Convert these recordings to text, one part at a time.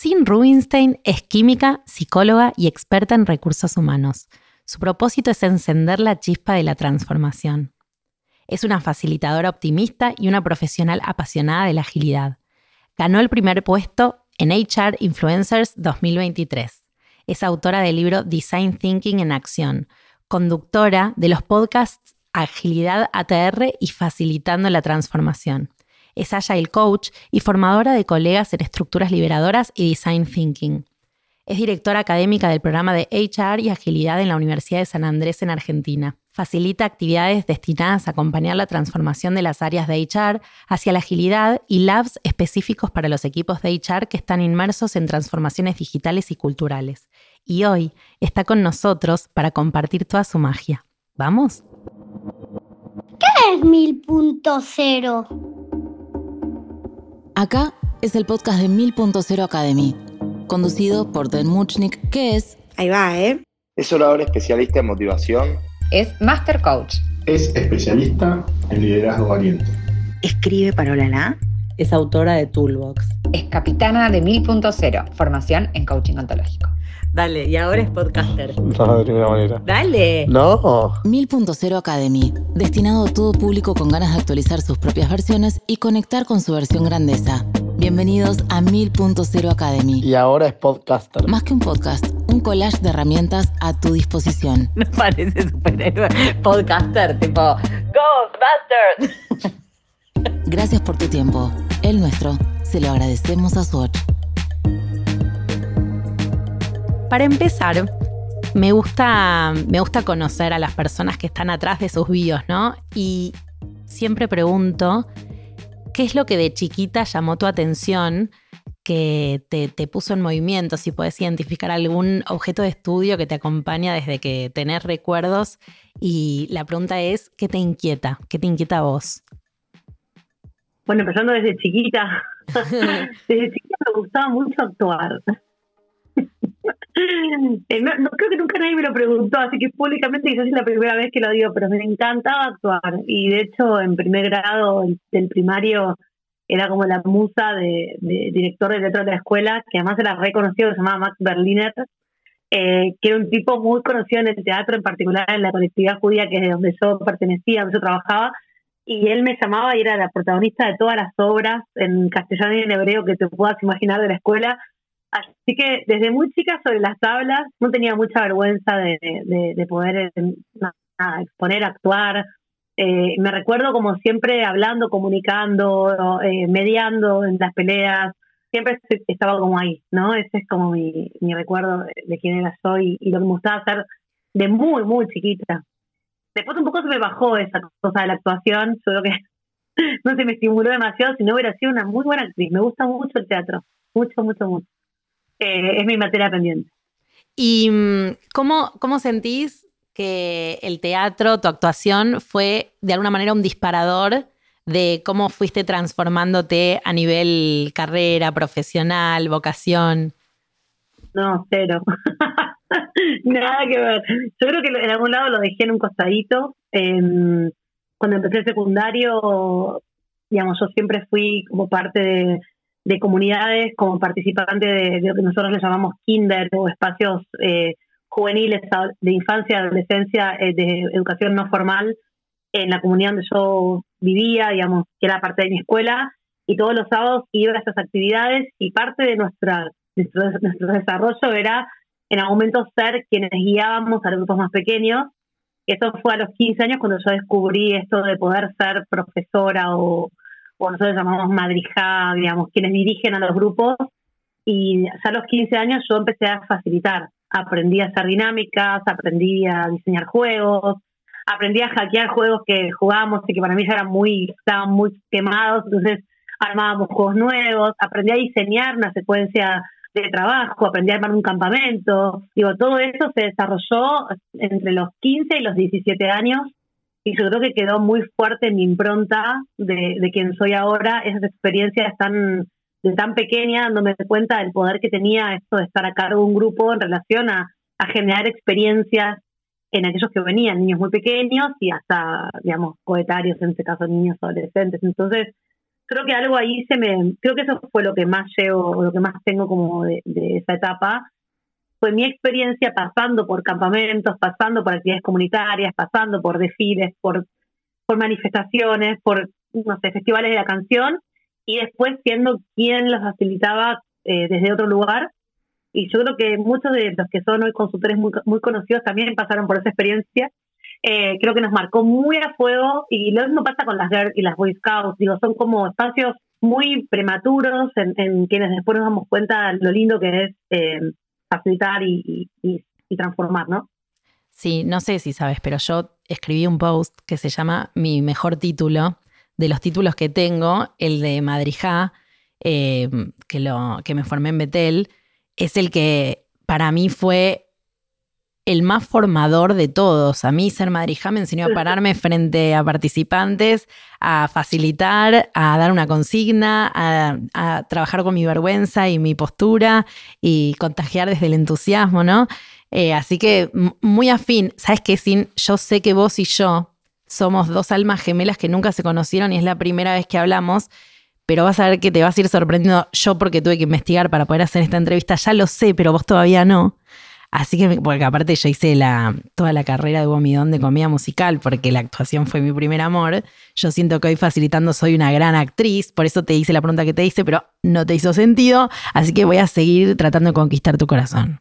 Sin Rubinstein es química, psicóloga y experta en recursos humanos. Su propósito es encender la chispa de la transformación. Es una facilitadora optimista y una profesional apasionada de la agilidad. Ganó el primer puesto en HR Influencers 2023. Es autora del libro Design Thinking en Acción, conductora de los podcasts Agilidad ATR y Facilitando la Transformación. Es Agile Coach y formadora de colegas en estructuras liberadoras y Design Thinking. Es directora académica del programa de HR y Agilidad en la Universidad de San Andrés en Argentina. Facilita actividades destinadas a acompañar la transformación de las áreas de HR hacia la agilidad y labs específicos para los equipos de HR que están inmersos en transformaciones digitales y culturales. Y hoy está con nosotros para compartir toda su magia. ¿Vamos? ¿Qué es mil punto cero? Acá es el podcast de Mil.0 Academy, conducido por Den Muchnik, que es... Ahí va, ¿eh? Es orador especialista en motivación. Es Master Coach. Es especialista en liderazgo valiente. Escribe para Olala. Es autora de Toolbox. Es capitana de Mil.0, formación en coaching ontológico. Dale, y ahora es podcaster. No, de ninguna manera. Dale. No. 1000.0 Academy, destinado a todo público con ganas de actualizar sus propias versiones y conectar con su versión grandeza. Bienvenidos a 1000.0 Academy. Y ahora es podcaster. Más que un podcast, un collage de herramientas a tu disposición. No parece superhéroe. Podcaster, tipo Ghostbusters. Gracias por tu tiempo. El nuestro se lo agradecemos a Swatch. Para empezar, me gusta, me gusta conocer a las personas que están atrás de sus bios, ¿no? Y siempre pregunto, ¿qué es lo que de chiquita llamó tu atención que te, te puso en movimiento? Si puedes identificar algún objeto de estudio que te acompaña desde que tenés recuerdos. Y la pregunta es, ¿qué te inquieta? ¿Qué te inquieta a vos? Bueno, empezando desde chiquita. desde chiquita me gustaba mucho actuar. Eh, no, creo que nunca nadie me lo preguntó, así que públicamente quizás es la primera vez que lo digo, pero me encantaba actuar. Y de hecho, en primer grado del primario era como la musa de, de director de teatro de la escuela, que además era reconocido, se llamaba Max Berliner, eh, que era un tipo muy conocido en el teatro, en particular en la colectividad judía, que es de donde yo pertenecía, donde yo trabajaba, y él me llamaba y era la protagonista de todas las obras en castellano y en hebreo que te puedas imaginar de la escuela Así que desde muy chica sobre las tablas no tenía mucha vergüenza de, de, poder eh, exponer, actuar. Eh, me recuerdo como siempre hablando, comunicando, eh, mediando en las peleas. Siempre estaba como ahí, ¿no? Ese es como mi, mi recuerdo de, quién era yo y, lo que me gustaba hacer de muy, muy chiquita. Después un poco se me bajó esa cosa de la actuación. Yo creo que no se me estimuló demasiado, si no hubiera sido una muy buena actriz. Me gusta mucho el teatro. Mucho, mucho, mucho. Eh, es mi materia pendiente. ¿Y mm, cómo, cómo sentís que el teatro, tu actuación, fue de alguna manera un disparador de cómo fuiste transformándote a nivel carrera, profesional, vocación? No, cero. Nada que ver. Yo creo que en algún lado lo dejé en un costadito. cuando empecé el secundario, digamos, yo siempre fui como parte de, de comunidades como participante de, lo que nosotros le llamamos kinder o espacios eh, juveniles de infancia, adolescencia, eh, de educación no formal en la comunidad donde yo vivía, digamos, que era parte de mi escuela, y todos los sábados iba a esas actividades y parte de nuestra, nuestro, nuestro desarrollo era en algún momento ser quienes guiábamos a los grupos más pequeños. Eso fue a los 15 años cuando yo descubrí esto de poder ser profesora o, o nosotros llamamos madrija, digamos, quienes dirigen a los grupos. Y ya a los 15 años yo empecé a facilitar. Aprendí a hacer dinámicas, aprendí a diseñar juegos, aprendí a hackear juegos que jugábamos y que para mí eran muy, estaban muy quemados, entonces armábamos juegos nuevos, aprendí a diseñar una secuencia de trabajo, aprendí a armar un campamento. Digo, todo eso se desarrolló entre los 15 y los 17 años y yo creo que quedó muy fuerte mi impronta de, de quien soy ahora, esas experiencias tan, de tan pequeña, dándome cuenta del poder que tenía esto de estar a cargo de un grupo en relación a, a generar experiencias en aquellos que venían, niños muy pequeños y hasta, digamos, coetarios, en este caso niños adolescentes. Entonces, creo que algo ahí se me, creo que eso fue lo que más llevo, lo que más tengo como de, de esa etapa, fue mi experiencia pasando por campamentos, pasando por actividades comunitarias, pasando por desfiles, por, por manifestaciones, por, no sé, festivales de la canción, y después siendo quien los facilitaba eh, desde otro lugar. Y yo creo que muchos de los que son hoy consultores muy, muy conocidos también pasaron por esa experiencia. Eh, creo que nos marcó muy a fuego y lo mismo pasa con las GERD y las Boy Scouts. Digo, son como espacios muy prematuros en, en quienes después nos damos cuenta lo lindo que es eh, facilitar y, transformar, ¿no? Sí, no sé si sabes, pero yo escribí un post que se llama Mi mejor título. De los títulos que tengo, el de Madrijá, eh, que, lo, que me formé en Betel, es el que para mí fue el más formador de todos. A mí ser Madrijá me enseñó a pararme frente a participantes, a facilitar, a dar una consigna, a, a trabajar con mi vergüenza y mi postura y contagiar desde el entusiasmo, ¿no? Eh, así que muy afín. ¿Sabes qué, Sin? Yo sé que vos y yo somos dos almas gemelas que nunca se conocieron y es la primera vez que hablamos, pero vas a ver que te vas a ir sorprendiendo yo porque tuve que investigar para poder hacer esta entrevista. Ya lo sé, pero vos todavía no. Así que, porque aparte yo hice la, toda la carrera de Gomidón de comedia musical, porque la actuación fue mi primer amor. Yo siento que hoy facilitando soy una gran actriz, por eso te hice la pregunta que te hice, pero no te hizo sentido, así que voy a seguir tratando de conquistar tu corazón.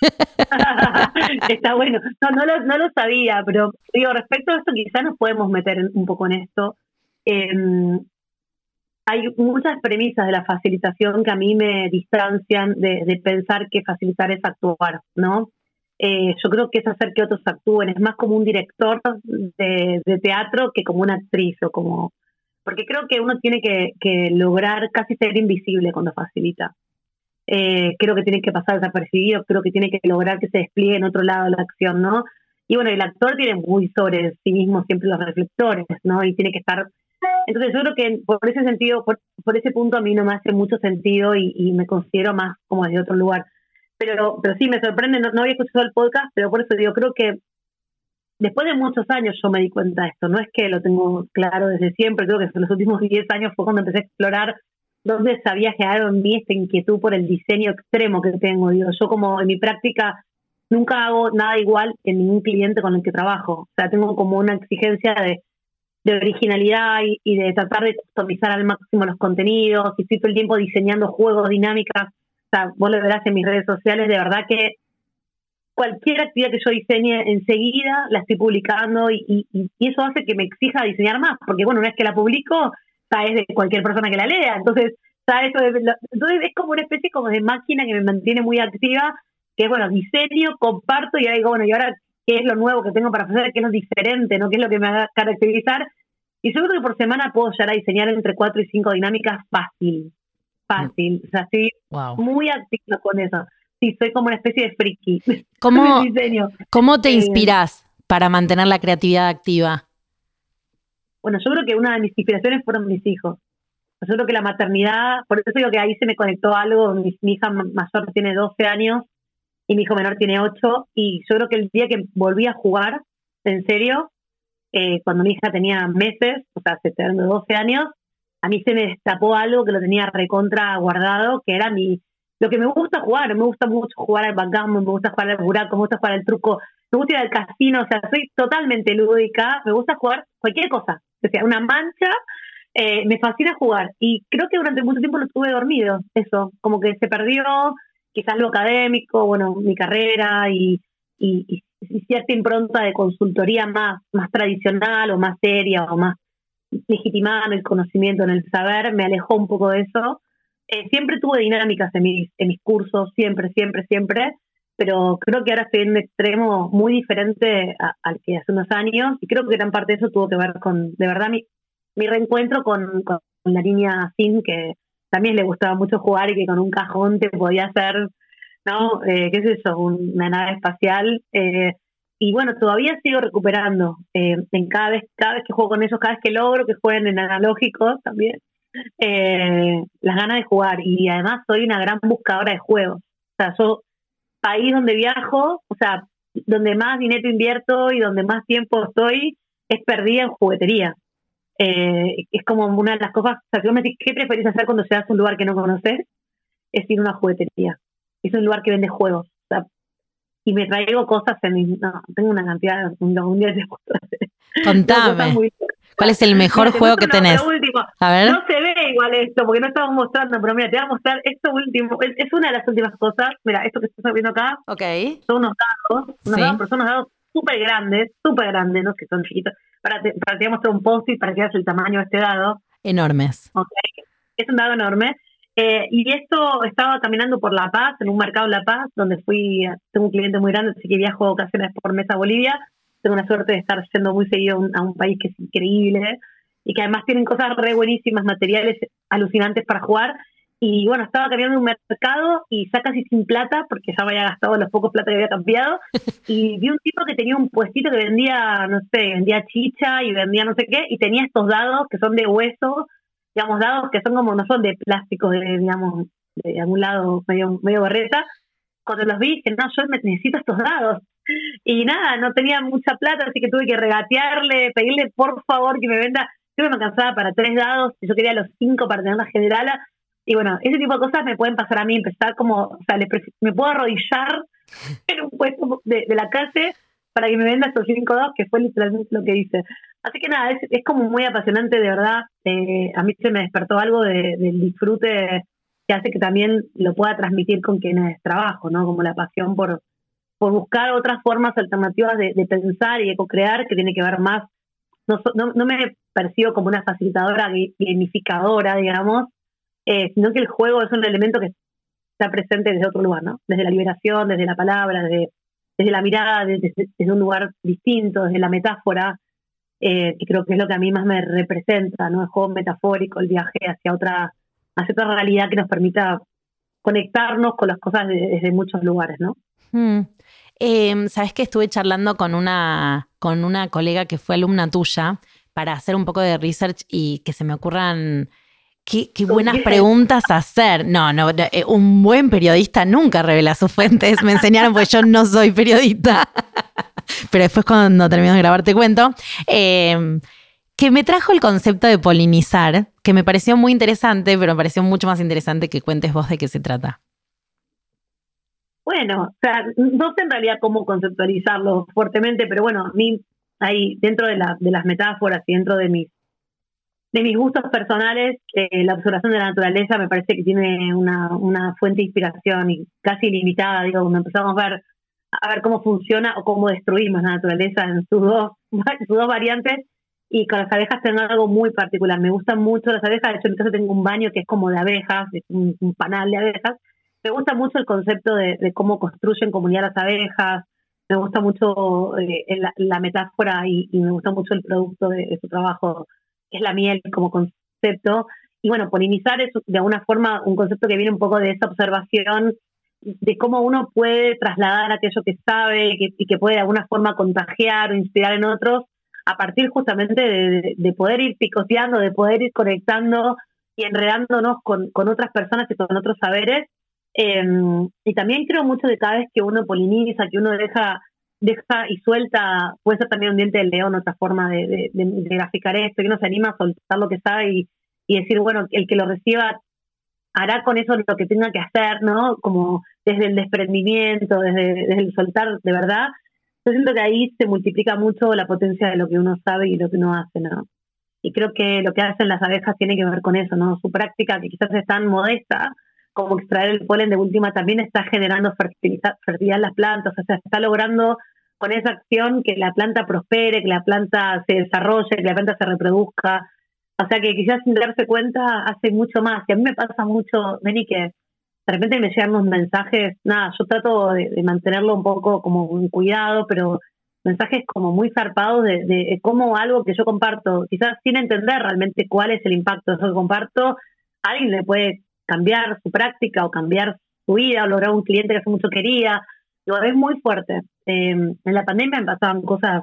Está bueno. No, no lo, sabía, pero digo, respecto a esto, quizás nos podemos meter un poco en esto. Eh, hay muchas premisas de la facilitación que a mí me distancian de, de pensar que facilitar es actuar, ¿no? Eh, yo creo que es hacer que otros actúen, es más como un director de, de, teatro que como una actriz o como... Porque creo que uno tiene que, lograr casi ser invisible cuando facilita eh, creo que tiene que pasar desapercibido, creo que tiene que lograr que se despliegue en otro lado la acción, ¿no? Y bueno, el actor tiene muy sobre sí mismo siempre los reflectores, ¿no? Y tiene que estar... Entonces yo creo que por ese sentido, por, por ese punto a mí no me hace mucho sentido y, me considero más como desde otro lugar. Pero, pero sí, me sorprende, no, no había escuchado el podcast, pero por eso digo, creo que después de muchos años yo me di cuenta de esto, no es que lo tengo claro desde siempre, creo que en los últimos 10 años fue cuando empecé a explorar dónde se había generado en mí esta inquietud por el diseño extremo que tengo. Digo, yo como en mi práctica nunca hago nada igual en ningún cliente con el que trabajo. O sea, tengo como una exigencia de, de originalidad y, de tratar de customizar al máximo los contenidos y estoy todo el tiempo diseñando juegos, dinámicas. O sea, vos lo verás en mis redes sociales, de verdad que cualquier actividad que yo diseñe enseguida la estoy publicando y, y, y eso hace que me exija diseñar más, porque bueno, una vez que la publico, sabes de cualquier persona que la lea. Entonces, ¿sabes? Entonces es como una especie como de máquina que me mantiene muy activa, que es, bueno, diseño, comparto y ahora digo, bueno, y ahora, ¿qué es lo nuevo que tengo para hacer? ¿Qué es lo diferente? ¿no? ¿Qué es lo que me va a caracterizar? Y seguro que por semana puedo llegar a diseñar entre cuatro y cinco dinámicas fácil. Fácil. O sea, estoy wow. muy activa con eso. Sí, soy como una especie de friki. ¿Cómo, ¿cómo te inspiras para mantener la creatividad activa? bueno, yo creo que una de mis inspiraciones fueron mis hijos. Yo creo que la maternidad, por eso digo que ahí se me conectó algo, mi, mi hija mayor tiene 12 años y mi hijo menor tiene 8, y yo creo que el día que volví a jugar, en serio, eh, cuando mi hija tenía meses, o sea, hace 12 años, a mí se me destapó algo que lo tenía recontra guardado, que era mi lo que me gusta jugar, me gusta mucho jugar al backgammon, me gusta jugar al buraco, me gusta jugar al truco, me gusta ir al casino, o sea, soy totalmente lúdica, me gusta jugar cualquier cosa, o sea, una mancha, eh, me fascina jugar y creo que durante mucho tiempo lo tuve dormido, eso, como que se perdió quizás lo académico, bueno, mi carrera y, y, y cierta impronta de consultoría más, más tradicional o más seria o más legitimada en el conocimiento, en el saber, me alejó un poco de eso. Eh, siempre tuve dinámicas en mis, en mis cursos, siempre, siempre, siempre, pero creo que ahora estoy en un extremo muy diferente al que hace unos años y creo que gran parte de eso tuvo que ver con, de verdad, mi, mi reencuentro con, con la línea SIN, que también le gustaba mucho jugar y que con un cajón te podía hacer, ¿no? Eh, ¿Qué es eso? Una nave espacial. Eh, y bueno, todavía sigo recuperando eh, en cada vez, cada vez que juego con ellos, cada vez que logro que jueguen en analógicos también, eh, las ganas de jugar. Y además soy una gran buscadora de juegos. O sea, yo, país donde viajo, o sea, donde más dinero invierto y donde más tiempo estoy, es perdida en juguetería. Eh, es como una de las cosas, o sea, si vos me decís, ¿qué preferís hacer cuando llegas a un lugar que no conoces? Es ir a una juguetería. Es un lugar que vende juegos. O sea, y me traigo cosas en mi, no, tengo una cantidad, un, día de. Contame. ¿Cuál es el mejor Mira, juego que tenés? último. A ver. No se ve igual esto, porque no estamos mostrando, pero mira, te voy a mostrar esto último. Es, es una de las últimas cosas. Mira, esto que estás viendo acá Ok. son unos dados, unos Sí. dados, pero son unos dados súper grandes, súper grandes, no que son chiquitos. Para, te, para te voy a mostrar un post-it para que veas el tamaño de este dado. Enormes. Ok. Es un dado enorme. Eh, y esto estaba caminando por La Paz, en un mercado en La Paz, donde fui, tengo un cliente muy grande, así que viajo ocasiones por mes a Bolivia. Tengo una suerte de estar yendo muy seguido a un, a un país que es increíble y que además tienen cosas re buenísimas, materiales alucinantes para jugar. Y bueno, estaba cambiando un mercado y ya casi sin plata, porque ya me había gastado los pocos plata que había cambiado. Y vi un tipo que tenía un puestito que vendía, no sé, vendía chicha y vendía no sé qué, y tenía estos dados que son de hueso, digamos, dados que son como, no son de plástico, de, digamos, de algún lado medio, medio berreta. Cuando los vi, dije, no, yo necesito estos dados. Y nada, no tenía mucha plata, así que tuve que regatearle, pedirle por favor que me venda. Yo me alcanzaba para tres dados, yo quería los cinco para tener la generala. Y bueno, ese tipo de cosas me pueden pasar a mí, empezar como, o sea, le pref- me puedo arrodillar en un puesto de, de la calle para que me venda estos cinco dados, que fue literalmente lo que hice. Así que nada, es, es como muy apasionante, de verdad. Eh, a mí se me despertó algo de- del disfrute que hace que también lo pueda transmitir con quienes trabajo, ¿no? Como la pasión por, por buscar otras formas alternativas de, de pensar y de co-crear, que tiene que ver más. No, no, no me percibo como una facilitadora, gamificadora, digamos, eh, sino que el juego es un elemento que está presente desde otro lugar, ¿no? Desde la liberación, desde la palabra, desde, desde la mirada, desde, desde un lugar distinto, desde la metáfora, eh, que creo que es lo que a mí más me representa, ¿no? El juego metafórico, el viaje hacia otra, hacia otra realidad que nos permita conectarnos con las cosas de- desde muchos lugares, ¿no? Mm. Eh, Sabes que estuve charlando con una, con una colega que fue alumna tuya para hacer un poco de research y que se me ocurran qué, qué buenas preguntas hacer. No, no, eh, un buen periodista nunca revela sus fuentes. Me enseñaron porque yo no soy periodista. Pero después cuando termino de grabar te cuento. Eh, que me trajo el concepto de polinizar, que me pareció muy interesante, pero me pareció mucho más interesante que cuentes vos de qué se trata. Bueno, o sea, no sé en realidad cómo conceptualizarlo fuertemente, pero bueno, a mí ahí dentro de, la, de las metáforas y dentro de mis de mis gustos personales, eh, la observación de la naturaleza me parece que tiene una, una fuente de inspiración y casi ilimitada, digo, cuando empezamos a ver a ver cómo funciona o cómo destruimos la naturaleza en sus dos, sus dos variantes y con las abejas tengo algo muy particular. Me gustan mucho las abejas, de hecho en mi casa tengo un baño que es como de abejas, es un, un panal de abejas. Me gusta mucho el concepto de, de cómo construyen comunidad las abejas, me gusta mucho eh, la, la, metáfora y, y, me gusta mucho el producto de, de, su trabajo, es la miel como concepto. Y bueno, polinizar es de alguna forma un concepto que viene un poco de esa observación de cómo uno puede trasladar aquello que sabe que, y que puede de alguna forma contagiar o inspirar en otros a partir justamente de, de poder ir picoteando, de poder ir conectando y enredándonos con, con otras personas y con otros saberes. Eh, y también creo mucho de cada vez que uno poliniza, que uno deja, deja y suelta, puede ser también un diente de león, otra forma de, de, de, de graficar esto, que uno se anima a soltar lo que sabe y, y decir, bueno, el que lo reciba hará con eso lo que tenga que hacer, ¿no? Como desde el desprendimiento, desde, desde el soltar de verdad. Yo siento que ahí se multiplica mucho la potencia de lo que uno sabe y lo que uno hace, ¿no? Y creo que lo que hacen las abejas tiene que ver con eso, ¿no? Su práctica, que quizás es tan modesta, como extraer el polen de última, también está generando fertilidad, fertilidad en las plantas, o sea, está logrando con esa acción que la planta prospere, que la planta se desarrolle, que la planta se reproduzca. O sea, que quizás sin darse cuenta hace mucho más. Y a mí me pasa mucho, Beni, que de repente me llegan unos mensajes, nada, yo trato de, mantenerlo un poco como un cuidado, pero mensajes como muy zarpados de, de, cómo algo que yo comparto, quizás sin entender realmente cuál es el impacto de eso que comparto, alguien le puede cambiar su práctica o cambiar su vida o lograr un cliente que hace mucho quería. Lo es muy fuerte. Eh, en la pandemia me pasaban cosas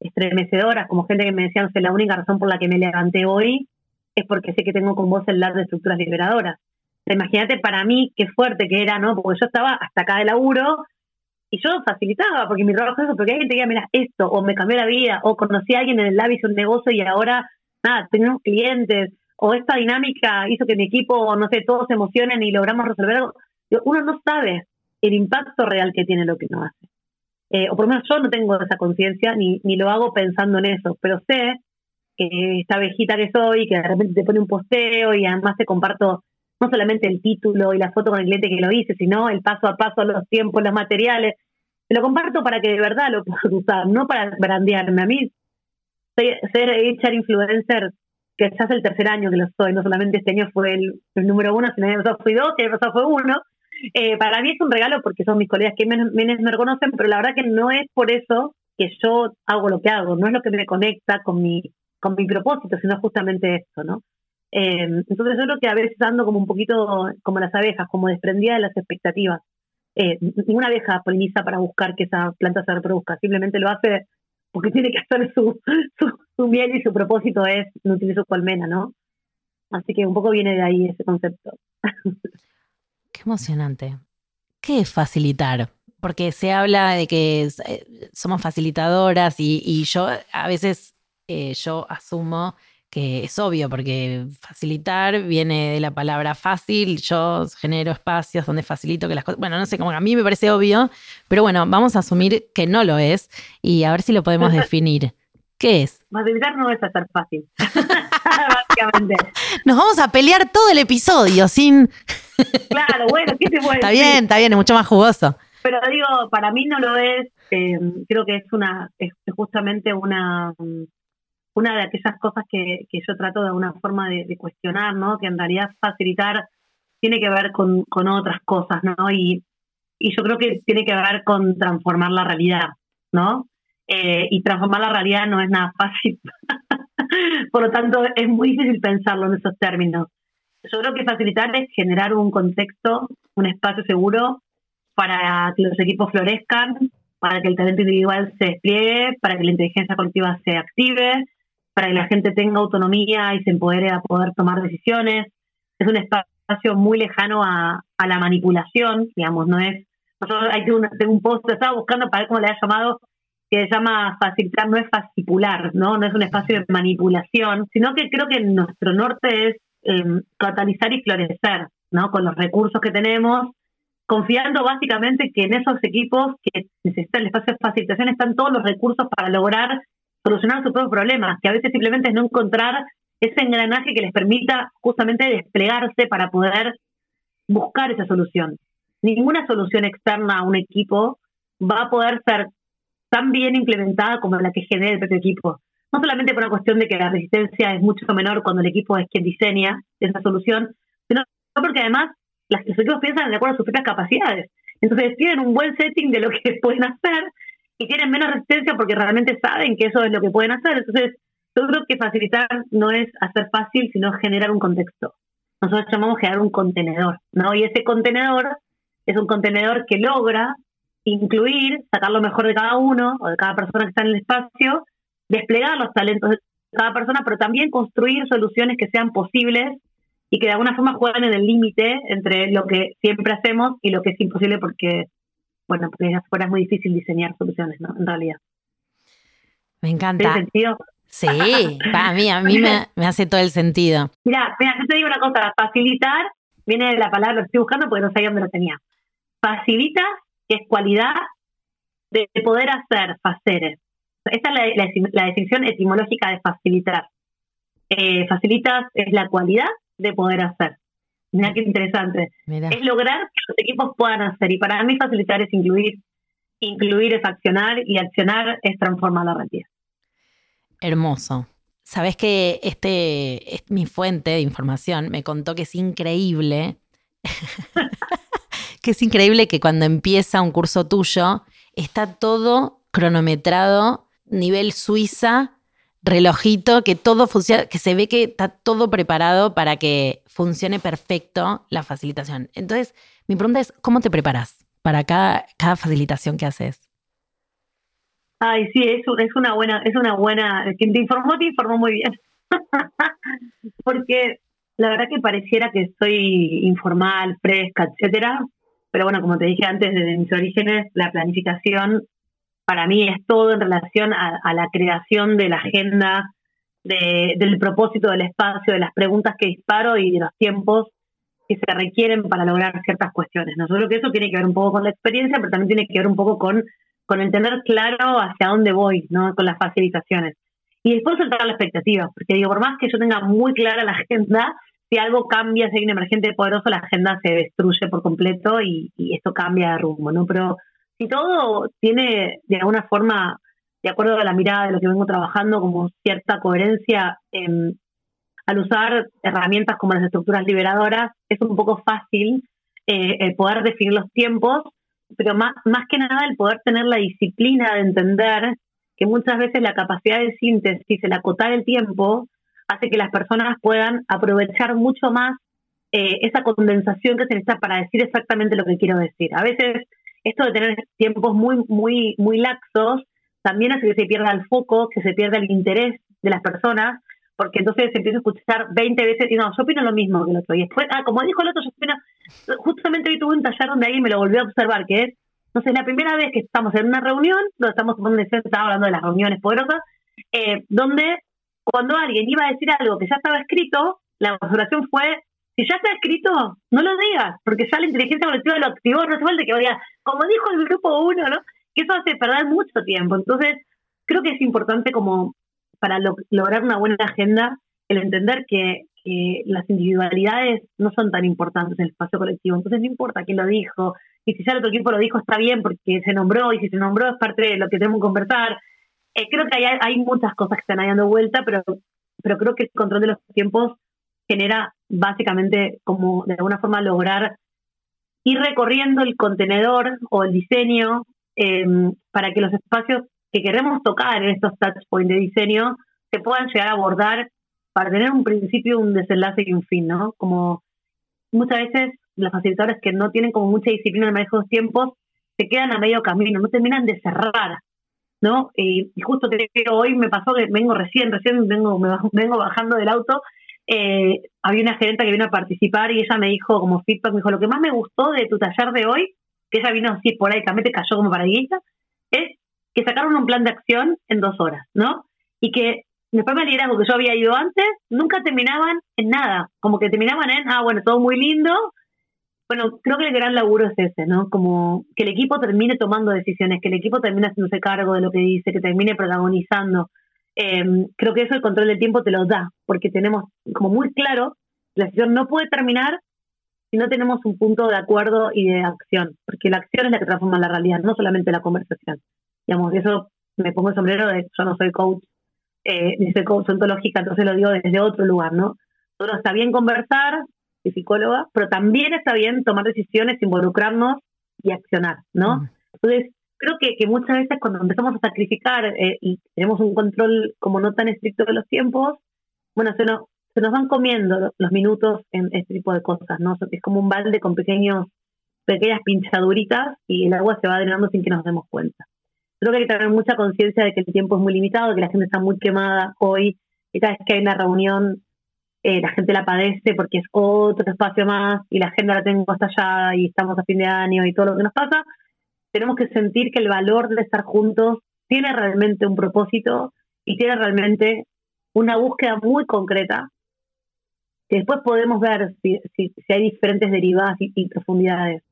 estremecedoras, como gente que me decía, no sé, la única razón por la que me levanté hoy es porque sé que tengo con vos el lab de estructuras liberadoras. Imagínate para mí qué fuerte que era, ¿no? Porque yo estaba hasta acá de laburo y yo facilitaba, porque mi trabajo es eso, porque alguien te diga, mira, esto, o me cambió la vida, o conocí a alguien en el lab, hice un negocio y ahora, nada, tenemos clientes, o esta dinámica hizo que mi equipo, no sé, todos se emocionen y logramos resolver algo. Uno no sabe el impacto real que tiene lo que uno hace. Eh, o por lo menos yo no tengo esa conciencia ni, ni lo hago pensando en eso, pero sé que esta abejita que soy, que de repente te pone un posteo y además te comparto no solamente el título y la foto con el cliente que lo hice, sino el paso a paso, los tiempos, los materiales. Te lo comparto para que de verdad lo puedas usar, no para brandearme. A mí, ser HR influencer, que ya es el tercer año que lo soy, no solamente este año fue el, número uno, sino el año pasado fui dos, el año pasado fue uno. Eh, para mí es un regalo porque son mis colegas que menos, me reconocen, pero la verdad que no es por eso que yo hago lo que hago, no es lo que me conecta con mi, con mi propósito, sino justamente esto, ¿no? Eh, entonces yo creo que a veces ando como un poquito como las abejas, como desprendida de las expectativas. Eh, ninguna abeja poliniza para buscar que esa planta se reproduzca, simplemente lo hace porque tiene que hacer su, su, miel y su propósito es nutrir su colmena, ¿no? Así que un poco viene de ahí ese concepto. Qué emocionante. ¿Qué es facilitar? Porque se habla de que eh, somos facilitadoras y, y yo a veces eh, yo asumo que es obvio, porque facilitar viene de la palabra fácil, yo genero espacios donde facilito que las cosas, bueno, no sé, como a mí me parece obvio, pero bueno, vamos a asumir que no lo es y a ver si lo podemos definir. ¿Qué es? Facilitar no es hacer fácil, básicamente. Nos vamos a pelear todo el episodio sin... claro, bueno, ¿qué te puede Está bien, está bien, es mucho más jugoso. Pero digo, para mí no lo es, eh, creo que es una, es justamente una una de aquellas cosas que, que yo trato de alguna forma de, cuestionar, ¿no? Que en realidad facilitar tiene que ver con, con otras cosas, ¿no? Y, y, yo creo que tiene que ver con transformar la realidad, ¿no? Eh, y transformar la realidad no es nada fácil. Por lo tanto, es muy difícil pensarlo en esos términos. Yo creo que facilitar es generar un contexto, un espacio seguro para que los equipos florezcan, para que el talento individual se despliegue, para que la inteligencia colectiva se active, para que la gente tenga autonomía y se empodere a poder tomar decisiones. Es un espacio muy lejano a, la manipulación, digamos, no es... Nosotros, hay un, tengo un post, estaba buscando para ver cómo le ha llamado, que se llama facilitar, no es fascicular, ¿no? No es un espacio de manipulación, sino que creo que nuestro norte es em, catalizar y florecer, ¿no? Con los recursos que tenemos, confiando básicamente que en esos equipos que necesitan el espacio de facilitación están todos los recursos para lograr solucionar sus propios problemas, que a veces simplemente es no encontrar ese engranaje que les permita justamente desplegarse para poder buscar esa solución. Ninguna solución externa a un equipo va a poder ser tan bien implementada como la que genera el propio equipo. No solamente por una cuestión de que la resistencia es mucho menor cuando el equipo es quien diseña esa solución, sino porque además las, los equipos piensan de acuerdo a sus propias capacidades. Entonces tienen un buen setting de lo que pueden hacer y tienen menos resistencia porque realmente saben que eso es lo que pueden hacer. Entonces, yo creo que facilitar no es hacer fácil, sino generar un contexto. Nosotros llamamos generar un contenedor, ¿no? Y ese contenedor es un contenedor que logra incluir, sacar lo mejor de cada uno o de cada persona que está en el espacio, desplegar los talentos de cada persona, pero también construir soluciones que sean posibles y que de alguna forma jueguen en el límite entre lo que siempre hacemos y lo que es imposible porque bueno, porque afuera es muy difícil diseñar soluciones, ¿no? En realidad. Me encanta. ¿Tiene sentido? Sí, para mí, a mí me, hace todo el sentido. Mira, mira, yo te digo una cosa, facilitar viene de la palabra, lo estoy buscando porque no sabía dónde lo tenía. Facilita, que es cualidad de poder hacer, hacer. Esta es la, definición etimológica de facilitar. Eh, facilitas es la cualidad de poder hacer. Mira qué interesante. Es lograr que los equipos puedan hacer. Y para mí facilitar es incluir. Incluir es accionar y accionar es transformar la realidad. Hermoso. Sabes que este es mi fuente de información me contó que es increíble. que es increíble que cuando empieza un curso tuyo está todo cronometrado, nivel Suiza, relojito, que todo funciona, que se ve que está todo preparado para que funcione perfecto la facilitación. Entonces, mi pregunta es, ¿cómo te preparas para cada, cada facilitación que haces? Ay, sí, es, es una buena, es una buena, quien te informó, te informó muy bien. Porque la verdad que pareciera que estoy informal, fresca, etcétera, pero bueno, como te dije antes, desde mis orígenes, la planificación para mí es todo en relación a, la creación de la agenda de, del propósito del espacio, de las preguntas que disparo y de los tiempos que se requieren para lograr ciertas cuestiones. ¿no? Yo creo que eso tiene que ver un poco con la experiencia, pero también tiene que ver un poco con, con el tener claro hacia dónde voy, ¿no? Con las facilitaciones. Y después soltar la expectativa, porque digo, por más que yo tenga muy clara la agenda, si algo cambia, si hay un emergente poderoso, la agenda se destruye por completo y, y esto cambia de rumbo, ¿no? Pero si todo tiene de alguna forma, de acuerdo a la mirada de lo que vengo trabajando, como cierta coherencia, eh, al usar herramientas como las estructuras liberadoras, es un poco fácil eh, el poder definir los tiempos, pero más, más que nada el poder tener la disciplina de entender que muchas veces la capacidad de síntesis, el acotar el tiempo, hace que las personas puedan aprovechar mucho más eh, esa condensación que se necesita para decir exactamente lo que quiero decir. A veces esto de tener tiempos muy, muy, muy laxos también hace que se pierda el foco, que se pierda el interés de las personas porque entonces se empieza a escuchar 20 veces y no, yo opino lo mismo que el otro. Y después, ah, como dijo el otro, yo opino, justamente hoy tuve un taller donde alguien me lo volvió a observar, que es, sé, la primera vez que estamos en una reunión, donde estamos tomando estaba hablando de las reuniones poderosas, eh, donde cuando alguien iba a decir algo que ya estaba escrito, la observación fue, si ya está escrito, no lo digas, porque ya la inteligencia colectiva lo activó, no de que diga, como dijo el grupo uno, ¿no? Que eso hace perder mucho tiempo. Entonces, creo que es importante como para lograr una buena agenda, el entender que, las individualidades no son tan importantes en el espacio colectivo. Entonces no importa quién lo dijo, y si ya el otro equipo lo dijo está bien porque se nombró, y si se nombró es parte de lo que tenemos que conversar. Eh, creo que hay, hay muchas cosas que están dando vuelta, pero, pero creo que el control de los tiempos genera básicamente como de alguna forma lograr ir recorriendo el contenedor o el diseño eh, para que los espacios que queremos tocar en estos touch points de diseño se puedan llegar a abordar para tener un principio, un desenlace y un fin, ¿no? Como muchas veces los facilitadores que no tienen como mucha disciplina en el manejo de los tiempos se quedan a medio camino, no terminan de cerrar, ¿no? Y, justo te digo, hoy me pasó que vengo recién, recién vengo, me, vengo bajando del auto, eh, había una gerente que vino a participar y ella me dijo como feedback, me dijo, lo que más me gustó de tu taller de hoy, que ella vino así por ahí, te cayó como para guita, es que sacaron un plan de acción en dos horas, ¿no? Y que después me liderazgo que yo había ido antes, nunca terminaban en nada, como que terminaban en, ah, bueno, todo muy lindo. Bueno, creo que el gran laburo es ese, ¿no? Como que el equipo termine tomando decisiones, que el equipo termine haciéndose cargo de lo que dice, que termine protagonizando. Em, creo que eso el control del tiempo te lo da, porque tenemos como muy claro, la decisión no puede terminar si no tenemos un punto de acuerdo y de acción, porque la acción es la que transforma la realidad, no solamente la conversación. Digamos, eso me pongo el sombrero de yo no soy coach, eh, ni soy coach ontológica, entonces lo digo desde otro lugar, ¿no? Todo está bien conversar, soy psicóloga, pero también está bien tomar decisiones, involucrarnos y accionar, ¿no? Mm. Entonces, creo que, que, muchas veces cuando empezamos a sacrificar eh, y tenemos un control como no tan estricto de los tiempos, bueno, se nos, se nos van comiendo los minutos en este tipo de cosas, ¿no? Es como un balde con pequeños, pequeñas pinchaduritas y el agua se va drenando sin que nos demos cuenta creo que hay que tener mucha conciencia de que el tiempo es muy limitado, que la gente está muy quemada hoy, y cada vez que hay una reunión eh, la gente la padece porque es otro espacio más y la agenda la tengo estallada y estamos a fin de año y todo lo que nos pasa, tenemos que sentir que el valor de estar juntos tiene realmente un propósito y tiene realmente una búsqueda muy concreta que después podemos ver si, si, hay diferentes derivadas y profundidades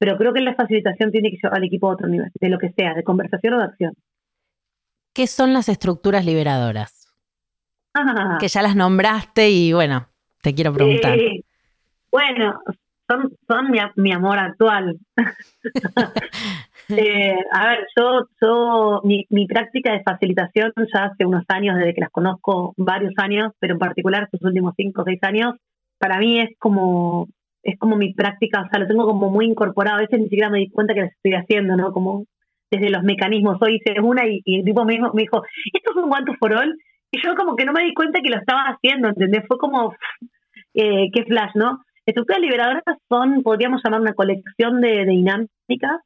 pero creo que la facilitación tiene que llevar al equipo a otro nivel, de lo que sea, de conversación o de acción. ¿Qué son las estructuras liberadoras? Ah. que ya las nombraste y bueno, te quiero preguntar. bueno, son, son mi, amor actual. Eh, a ver, yo, yo mi, mi, práctica de facilitación ya hace unos años, desde que las conozco varios años, pero en particular estos últimos cinco o seis años, para mí es como es como mi práctica, o sea, lo tengo como muy incorporado. A veces ni siquiera me di cuenta que lo estoy haciendo, ¿no? Como desde los mecanismos. Hoy hice una y, el tipo me dijo, me dijo, esto es un one to for all. Y yo como que no me di cuenta que lo estaba haciendo, ¿entendés? Fue como, eh, qué flash, ¿no? Estructuras liberadoras son, podríamos llamar una colección de, dinámicas,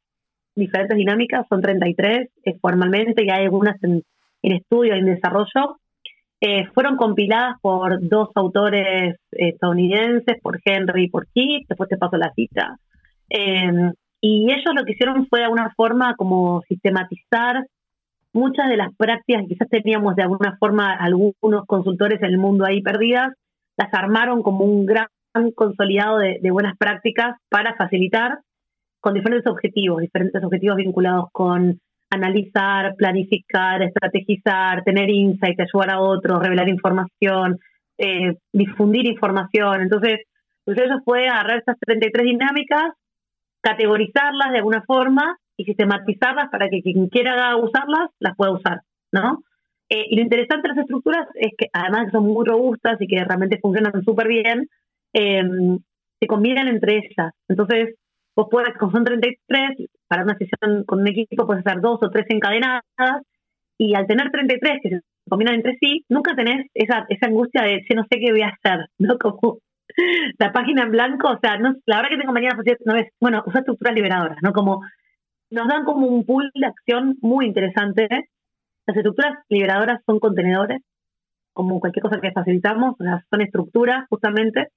diferentes dinámicas, son 33 eh, formalmente, y hay algunas en, en estudio, en desarrollo, eh, fueron compiladas por dos autores estadounidenses, por Henry y por Keith, después te paso la cita. Em, y ellos lo que hicieron fue de alguna forma como sistematizar muchas de las prácticas que quizás teníamos de alguna forma algunos consultores en el mundo ahí perdidas, las armaron como un gran consolidado de, buenas prácticas para facilitar con diferentes objetivos, diferentes objetivos vinculados con analizar, planificar, estrategizar, tener insight, ayudar a otros, revelar información, eh, difundir información. Entonces, pues eso fue agarrar estas 33 dinámicas, categorizarlas de alguna forma y sistematizarlas para que quien quiera usarlas las pueda usar, ¿no? Eh, y lo interesante de las estructuras es que además son muy robustas y que realmente funcionan súper bien, eh, se combinan entre ellas. Entonces, vos puedes, como son 33, para una sesión con un equipo puedes hacer dos o tres encadenadas y al tener 33 que se combinan entre sí, nunca tenés esa, esa angustia de, si no sé qué voy a hacer, ¿no? Como la página en blanco, o sea, no, la verdad que tengo mañana, no es, bueno, usa estructuras liberadoras, ¿no? Como nos dan como un pool de acción muy interesante. Las estructuras liberadoras son contenedores, como cualquier cosa que facilitamos, o son estructuras justamente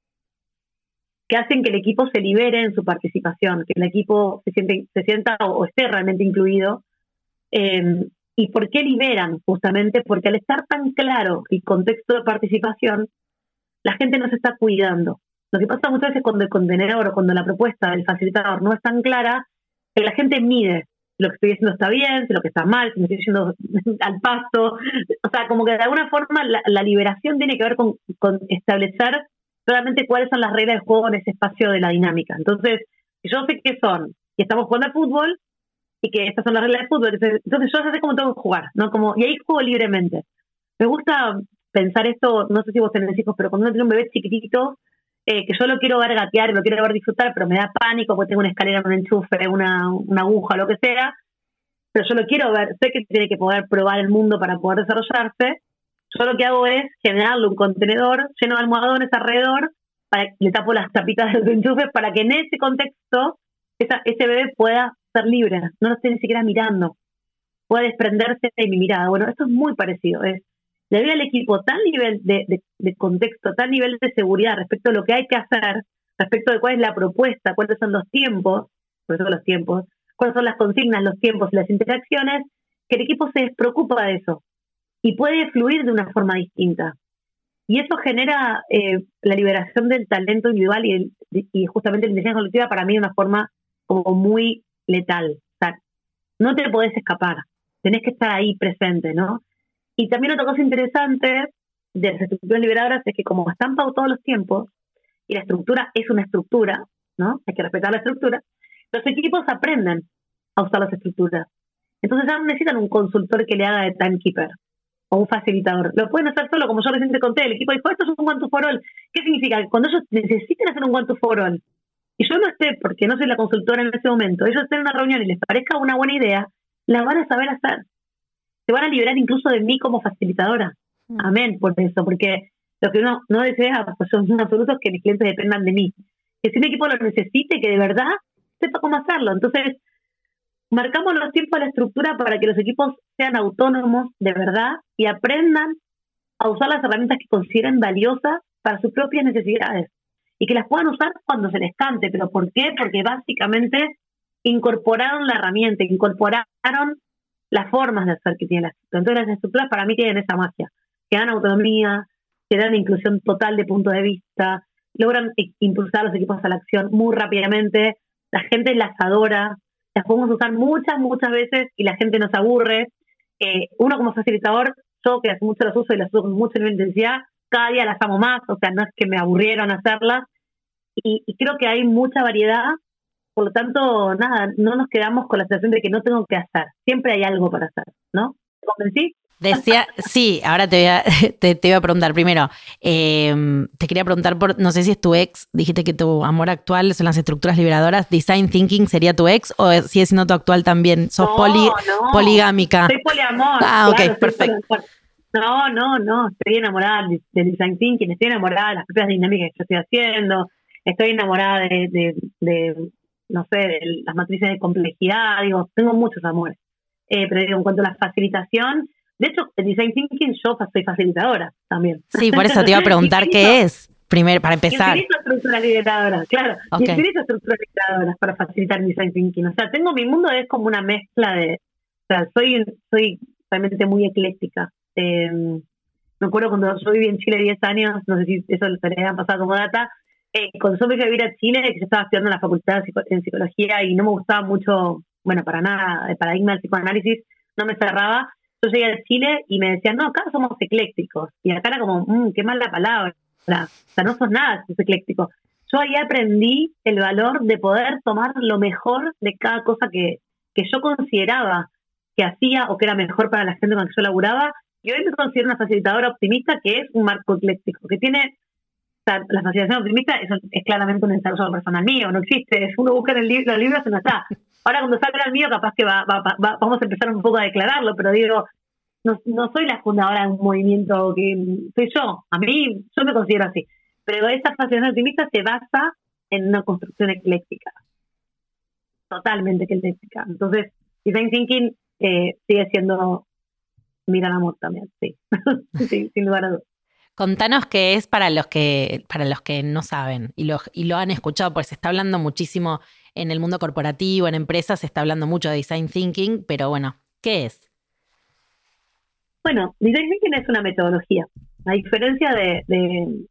que hacen que el equipo se libere en su participación, que el equipo se, siente, se sienta o, esté realmente incluido. Eh, ¿Y por qué liberan? Justamente porque al estar tan claro el contexto de participación, la gente no se está cuidando. Lo que pasa muchas veces cuando el contenedor o cuando la propuesta del facilitador no es tan clara, que la gente mide lo que estoy haciendo está bien, si lo que está mal, si me estoy yendo al paso. O sea, como que de alguna forma la, liberación tiene que ver con, establecer realmente cuáles son las reglas de juego en ese espacio de la dinámica. Entonces, yo sé qué son y estamos jugando al fútbol y que estas son las reglas de fútbol, entonces, yo sé cómo tengo que jugar, ¿no? Como, y ahí juego libremente. Me gusta pensar esto, no sé si vos tenés hijos, pero cuando uno tiene un bebé chiquitito, eh, que yo lo quiero ver gatear, lo quiero ver disfrutar, pero me da pánico porque tengo una escalera, un enchufe, una, aguja, lo que sea, pero yo lo quiero ver, sé que tiene que poder probar el mundo para poder desarrollarse, yo lo que hago es generarle un contenedor lleno de almohadones alrededor, le tapo las tapitas del enchufe para que en ese contexto ese bebé pueda ser libre, no lo esté ni siquiera mirando, pueda desprenderse de mi mirada. Bueno, esto es muy parecido, es le doy al equipo tal nivel de, contexto, tal nivel de seguridad respecto a lo que hay que hacer, respecto de cuál es la propuesta, cuáles son los tiempos, por eso los tiempos, cuáles son las consignas, los tiempos y las interacciones, que el equipo se despreocupa de eso y puede fluir de una forma distinta. Y eso genera eh, la liberación del talento individual y, y justamente la inteligencia colectiva para mí de una forma como muy letal. O sea, no te podés escapar, tenés que estar ahí presente, ¿no? Y también otra cosa interesante de las estructuras liberadoras es que como están pautados los tiempos, y la estructura es una estructura, ¿no? Hay que respetar la estructura, los equipos aprenden a usar las estructuras. Entonces ya no necesitan un consultor que le haga de timekeeper o un facilitador. Lo pueden hacer solo, como yo recién te conté. El equipo dijo, esto es un one to for all. ¿Qué significa? Cuando ellos necesiten hacer un one to for all, y yo no esté, porque no soy la consultora en ese momento, ellos estén en una reunión y les parezca una buena idea, la van a saber hacer. Se van a liberar incluso de mí como facilitadora. Mm. Amén por eso, porque lo que uno no desea pues son absolutos que mis clientes dependan de mí. Que si un equipo lo necesite, que de verdad sepa cómo hacerlo. Entonces, marcamos los tiempos de la estructura para que los equipos sean autónomos de verdad y aprendan a usar las herramientas que consideren valiosas para sus propias necesidades y que las puedan usar cuando se les cante. ¿Pero por qué? Porque básicamente incorporaron la herramienta, incorporaron las formas de hacer que tiene la estructura. Entonces las estructuras para mí tienen esa magia, que dan autonomía, que dan inclusión total de punto de vista, logran impulsar a los equipos a la acción muy rápidamente, la gente las adora, las podemos usar muchas, muchas veces y la gente nos aburre. Eh, uno como facilitador, yo que hace mucho las uso y las uso con mucha intensidad, cada día las amo más, o sea, no es que me aburrieron hacerlas. Y, creo que hay mucha variedad, por lo tanto, nada, no nos quedamos con la sensación de que no tengo que hacer, siempre hay algo para hacer, ¿no? ¿Te convencí? Decía, sí, ahora te voy a, te, iba a preguntar primero. Em, te quería preguntar por, no sé si es tu ex, dijiste que tu amor actual son las estructuras liberadoras. ¿Design Thinking sería tu ex o sigue siendo tu actual también? ¿Sos poligámica? Soy poliamor. Ah, ok, perfecto. No, no, no, estoy enamorada del Design Thinking, estoy enamorada de las propias dinámicas que yo estoy haciendo, estoy enamorada de, de, de no sé, de las matrices de complejidad, digo, tengo muchos amores. Eh, pero digo, en cuanto a la facilitación, de hecho, el Design Thinking yo soy facilitadora también. Sí, por eso te iba a preguntar qué es, primero, para empezar. Utilizo estructuras lideradoras, claro. Okay. Utilizo estructuras lideradoras para facilitar Design Thinking. O sea, tengo mi mundo es como una mezcla de, o sea, soy, soy realmente muy ecléctica. Eh, me acuerdo cuando yo viví en Chile 10 años, no sé si eso les ha pasado como data, eh, cuando yo fui a vivir a Chile, que yo estaba estudiando en la facultad en psicología y no me gustaba mucho, bueno, para nada, el paradigma del psicoanálisis no me cerraba. Yo llegué a Chile y me decían, no, acá somos eclécticos. Y acá era como, mmm, qué mala palabra. O sea, no sos nada si sos ecléctico. Yo ahí aprendí el valor de poder tomar lo mejor de cada cosa que, que yo consideraba que hacía o que era mejor para la gente con la que yo laburaba. Y hoy me considero una facilitadora optimista que es un marco ecléctico, que tiene la facilitación optimista es, claramente un ensayo personal mío, no existe. Es uno busca en el los libros y no está. Ahora cuando salga el mío, capaz que va, vamos a empezar un poco a declararlo, pero digo, no, no soy la fundadora de un movimiento que soy yo. A mí, yo me considero así. Pero esta fascinación optimista se basa en una construcción ecléctica. Totalmente ecléctica. Entonces, design thinking eh, sigue siendo mi gran amor también, sí. sí, sin lugar a dudas. Contanos qué es para los que, para los que no saben y lo, y lo han escuchado, porque se está hablando muchísimo en el mundo corporativo, en empresas, se está hablando mucho de design thinking, pero bueno, ¿qué es? Bueno, design thinking es una metodología. A diferencia de,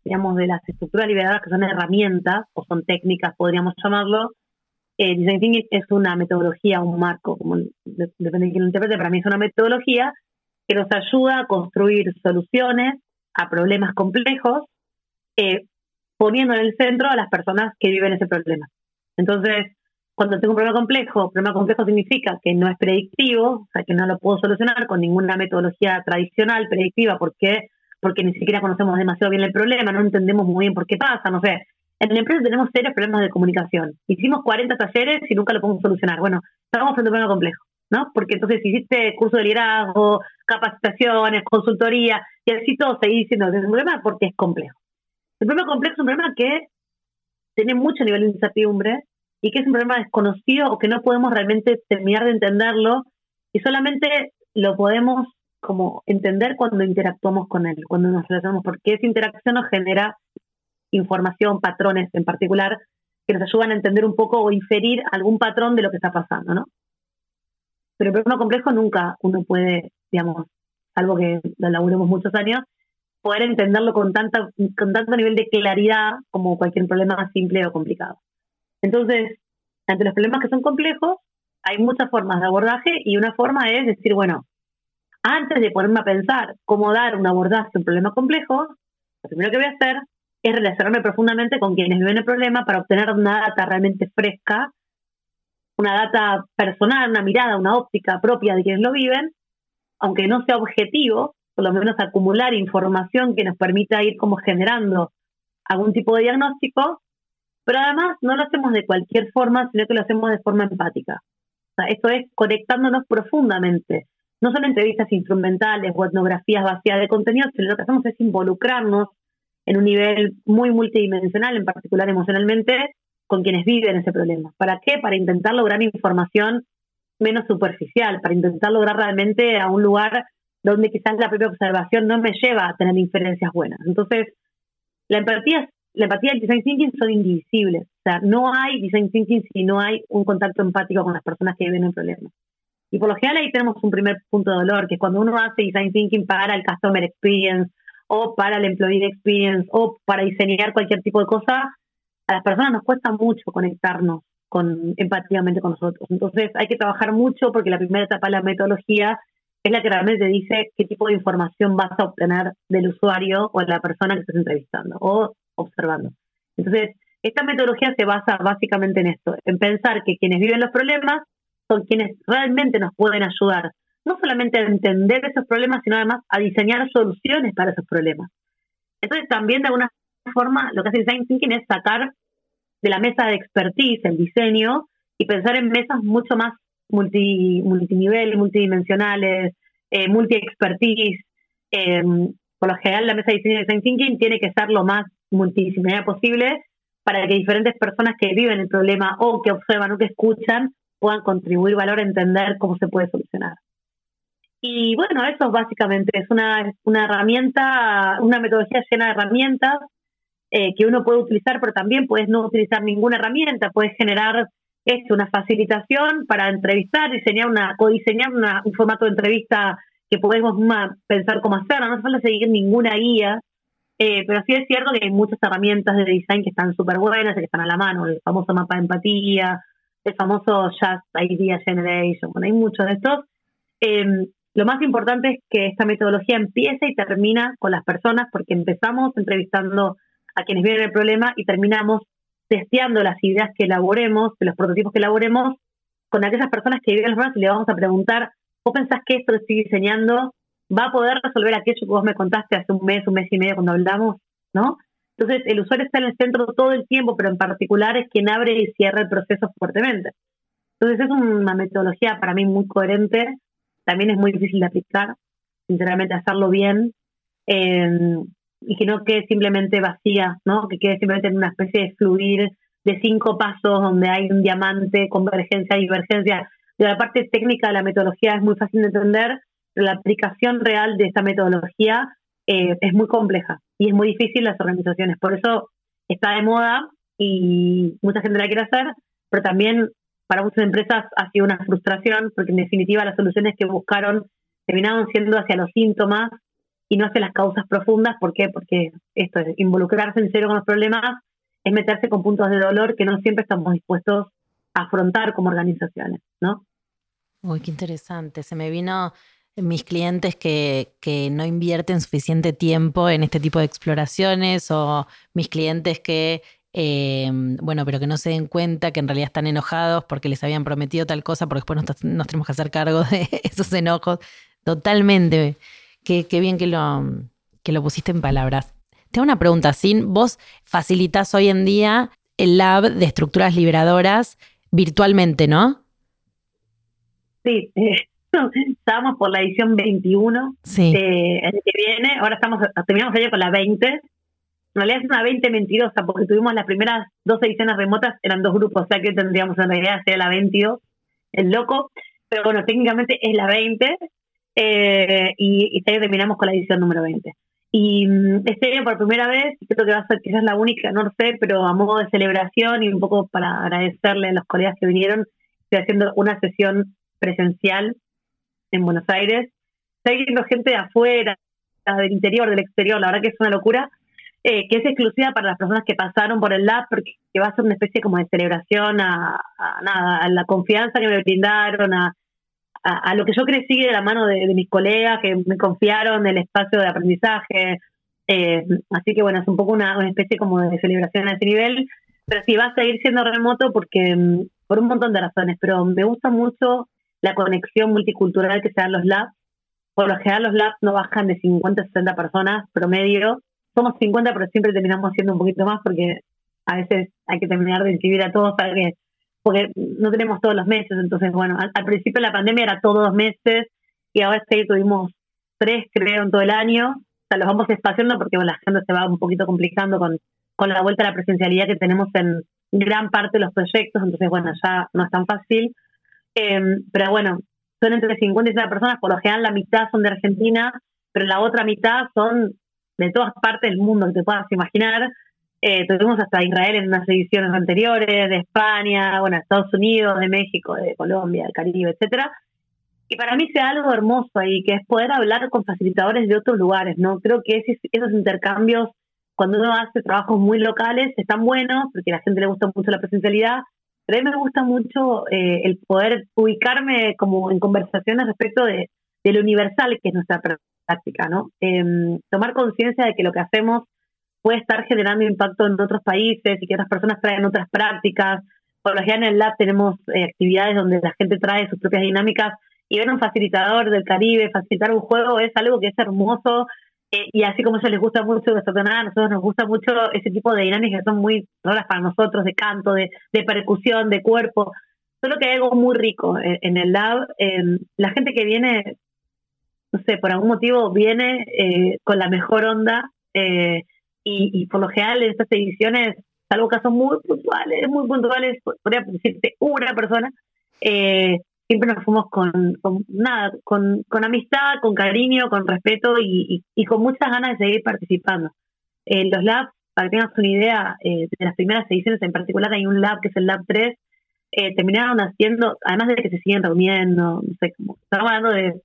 digamos, de las estructuras liberadas que son herramientas o son técnicas, podríamos llamarlo, eh, design thinking es una metodología, un marco, como depende de quién lo interprete, para mí es una metodología que nos ayuda a construir soluciones a problemas complejos, eh, poniendo en el centro a las personas que viven ese problema. Entonces, cuando tengo un problema complejo, problema complejo significa que no es predictivo, o sea, que no lo puedo solucionar con ninguna metodología tradicional predictiva, porque porque ni siquiera conocemos demasiado bien el problema, no entendemos muy bien por qué pasa, no sé. En la empresa tenemos serios problemas de comunicación. Hicimos 40 talleres y nunca lo podemos solucionar. Bueno, estamos frente a un problema complejo. ¿No? Porque entonces hiciste curso de liderazgo, capacitaciones, consultoría, y así todo seguís diciendo que es un problema porque es complejo. El problema complejo es un problema que tiene mucho nivel de incertidumbre y que es un problema desconocido o que no podemos realmente terminar de entenderlo y solamente lo podemos como entender cuando interactuamos con él, cuando nos relacionamos, porque esa interacción nos genera información, patrones en particular, que nos ayudan a entender un poco o inferir algún patrón de lo que está pasando, ¿no? Pero el problema complejo nunca uno puede, digamos, algo que lo laburemos muchos años, poder entenderlo con, tanta, con tanto nivel de claridad como cualquier problema simple o complicado. Entonces, ante los problemas que son complejos, hay muchas formas de abordaje y una forma es decir, bueno, antes de ponerme a pensar cómo dar un abordaje a un problema complejo, lo primero que voy a hacer es relacionarme profundamente con quienes viven el problema para obtener una data realmente fresca una data personal, una mirada, una óptica propia de quienes lo viven, aunque no sea objetivo, por lo menos acumular información que nos permita ir como generando algún tipo de diagnóstico, pero además no lo hacemos de cualquier forma, sino que lo hacemos de forma empática. O sea, esto es conectándonos profundamente. No son entrevistas instrumentales o etnografías vacías de contenido, sino lo que hacemos es involucrarnos en un nivel muy multidimensional, en particular emocionalmente, con quienes viven ese problema. ¿Para qué? Para intentar lograr información menos superficial, para intentar lograr realmente a un lugar donde quizás la propia observación no me lleva a tener inferencias buenas. Entonces, la empatía, la empatía y el design thinking son indivisibles. O sea, no hay design thinking si no hay un contacto empático con las personas que viven el problema. Y por lo general ahí tenemos un primer punto de dolor, que es cuando uno hace design thinking para el customer experience o para el employee experience o para diseñar cualquier tipo de cosa, a las personas nos cuesta mucho conectarnos con empatíamente con nosotros. Entonces hay que trabajar mucho porque la primera etapa de la metodología es la que realmente dice qué tipo de información vas a obtener del usuario o de la persona que estás entrevistando o observando. Entonces, esta metodología se basa básicamente en esto, en pensar que quienes viven los problemas son quienes realmente nos pueden ayudar, no solamente a entender esos problemas, sino además a diseñar soluciones para esos problemas. Entonces, también de alguna forma, lo que hace el design thinking es sacar de la mesa de expertise el diseño y pensar en mesas mucho más multi, multinivel, multidimensionales, eh, multi-expertise. Em, por lo general, la mesa de diseño y design thinking tiene que ser lo más multidisciplinaria posible para que diferentes personas que viven el problema o que observan o que escuchan puedan contribuir valor a entender cómo se puede solucionar. Y bueno, eso básicamente es una, una herramienta, una metodología llena de herramientas eh, que uno puede utilizar, pero también puedes no utilizar ninguna herramienta, puedes generar esto, una facilitación para entrevistar, diseñar una, codiseñar una, un formato de entrevista que podemos pensar cómo hacerlo, no hace falta seguir ninguna guía, eh, pero sí es cierto que hay muchas herramientas de design que están súper buenas, que están a la mano, el famoso mapa de empatía, el famoso Just Idea Generation, bueno, hay muchos de estos. Em, lo más importante es que esta metodología empieza y termina con las personas, porque empezamos entrevistando a quienes vienen el problema y terminamos testeando las ideas que elaboremos, los prototipos que elaboremos, con aquellas personas que viven los problemas y le vamos a preguntar, ¿vos pensás que esto que estoy diseñando va a poder resolver aquello que vos me contaste hace un mes, un mes y medio cuando hablamos? ¿No? Entonces, el usuario está en el centro todo el tiempo, pero en particular es quien abre y cierra el proceso fuertemente. Entonces, es una metodología para mí muy coherente, también es muy difícil de aplicar, sinceramente, hacerlo bien. Eh, y que no quede simplemente vacía, ¿no? Que quede simplemente en una especie de fluir de cinco pasos donde hay un diamante, convergencia, divergencia. La parte técnica de la metodología es muy fácil de entender, pero la aplicación real de esta metodología eh, es muy compleja y es muy difícil las organizaciones. Por eso está de moda y mucha gente la quiere hacer, pero también para muchas empresas ha sido una frustración porque en definitiva las soluciones que buscaron terminaron siendo hacia los síntomas y no hacia las causas profundas. ¿Por qué? Porque esto es involucrarse en serio con los problemas, es meterse con puntos de dolor que no siempre estamos dispuestos a afrontar como organizaciones, ¿no? Uy, qué interesante. Se me vino mis clientes que, que, no invierten suficiente tiempo en este tipo de exploraciones o mis clientes que, eh, bueno, pero que no se den cuenta que en realidad están enojados porque les habían prometido tal cosa, porque después nos tenemos que hacer cargo de esos enojos. Totalmente. Qué, bien que lo, que lo pusiste en palabras. Tengo una pregunta, Sin. Vos facilitas hoy en día el lab de estructuras liberadoras virtualmente, ¿no? Sí, eh, estábamos por la edición 21 sí. eh, el que viene, ahora estamos terminamos ayer con la 20. En realidad es una 20 mentirosa porque tuvimos las primeras dos ediciones remotas, eran dos grupos, o sea que tendríamos en realidad ser la 22, el loco, pero bueno, técnicamente es la 20 eh, y, y este terminamos con la edición número 20. Y mm, este año por primera vez, creo que va a ser quizás la única, no sé, pero a modo de celebración y un poco para agradecerle a los colegas que vinieron, estoy haciendo una sesión presencial en Buenos Aires. Viendo gente de afuera, del interior, del exterior, la verdad que es una locura, eh, que es exclusiva para las personas que pasaron por el lab, porque va a ser una especie como de celebración a, a nada, a la confianza que me brindaron, a, a, lo que yo crecí de la mano de, mis colegas que me confiaron el espacio de aprendizaje. Eh, así que bueno, es un poco una, especie como de celebración a ese nivel, pero sí va a seguir siendo remoto porque mm, por un montón de razones, pero me gusta mucho la conexión multicultural que se dan los labs. Por lo general los labs no bajan de 50 a 60 personas promedio. Somos 50, pero siempre terminamos siendo un poquito más porque a veces hay que terminar de inscribir a todos para que porque no tenemos todos los meses. Entonces, bueno, al, principio de la pandemia era todos los meses y ahora sí tuvimos tres, creo, en todo el año. O sea, los vamos espaciando porque la gente se va un poquito complicando con, con la vuelta a la presencialidad que tenemos en gran parte de los proyectos. Entonces, bueno, ya no es tan fácil. Em, pero bueno, son entre 50 y 60 personas. Por lo general, la mitad son de Argentina, pero la otra mitad son de todas partes del mundo que te puedas imaginar. Eh, tuvimos hasta Israel en unas ediciones anteriores, de España, bueno, Estados Unidos, de México, de Colombia, del Caribe, etcétera. Y para mí sea algo hermoso ahí, que es poder hablar con facilitadores de otros lugares, ¿no? Creo que esos intercambios, cuando uno hace trabajos muy locales, están buenos, porque a la gente le gusta mucho la presencialidad, pero a mí me gusta mucho eh, el poder ubicarme como en conversaciones respecto de, de, lo universal que es nuestra práctica, ¿no? Em, tomar conciencia de que lo que hacemos puede estar generando impacto en otros países y que otras personas traen otras prácticas. Por lo general en el lab tenemos eh, actividades donde la gente trae sus propias dinámicas y ver un facilitador del Caribe, facilitar un juego es algo que es hermoso eh, y así como a ellos les gusta mucho desordenar, a nosotros nos gusta mucho ese tipo de dinámicas que son muy raras para nosotros, de canto, de, percusión, de cuerpo. Solo que hay algo muy rico en, el lab. la gente que viene, no sé, por algún motivo viene eh, con la mejor onda. Eh, y, por lo general en estas ediciones, salvo casos muy puntuales, muy puntuales, podría decirte una persona, eh, siempre nos fuimos con, nada, con, con, amistad, con cariño, con respeto y, y, con muchas ganas de seguir participando. Eh, los labs, para que tengas una idea, eh, de las primeras ediciones en particular hay un lab que es el Lab 3, terminaron haciendo, además de que se siguen reuniendo, no sé, cómo, estamos hablando de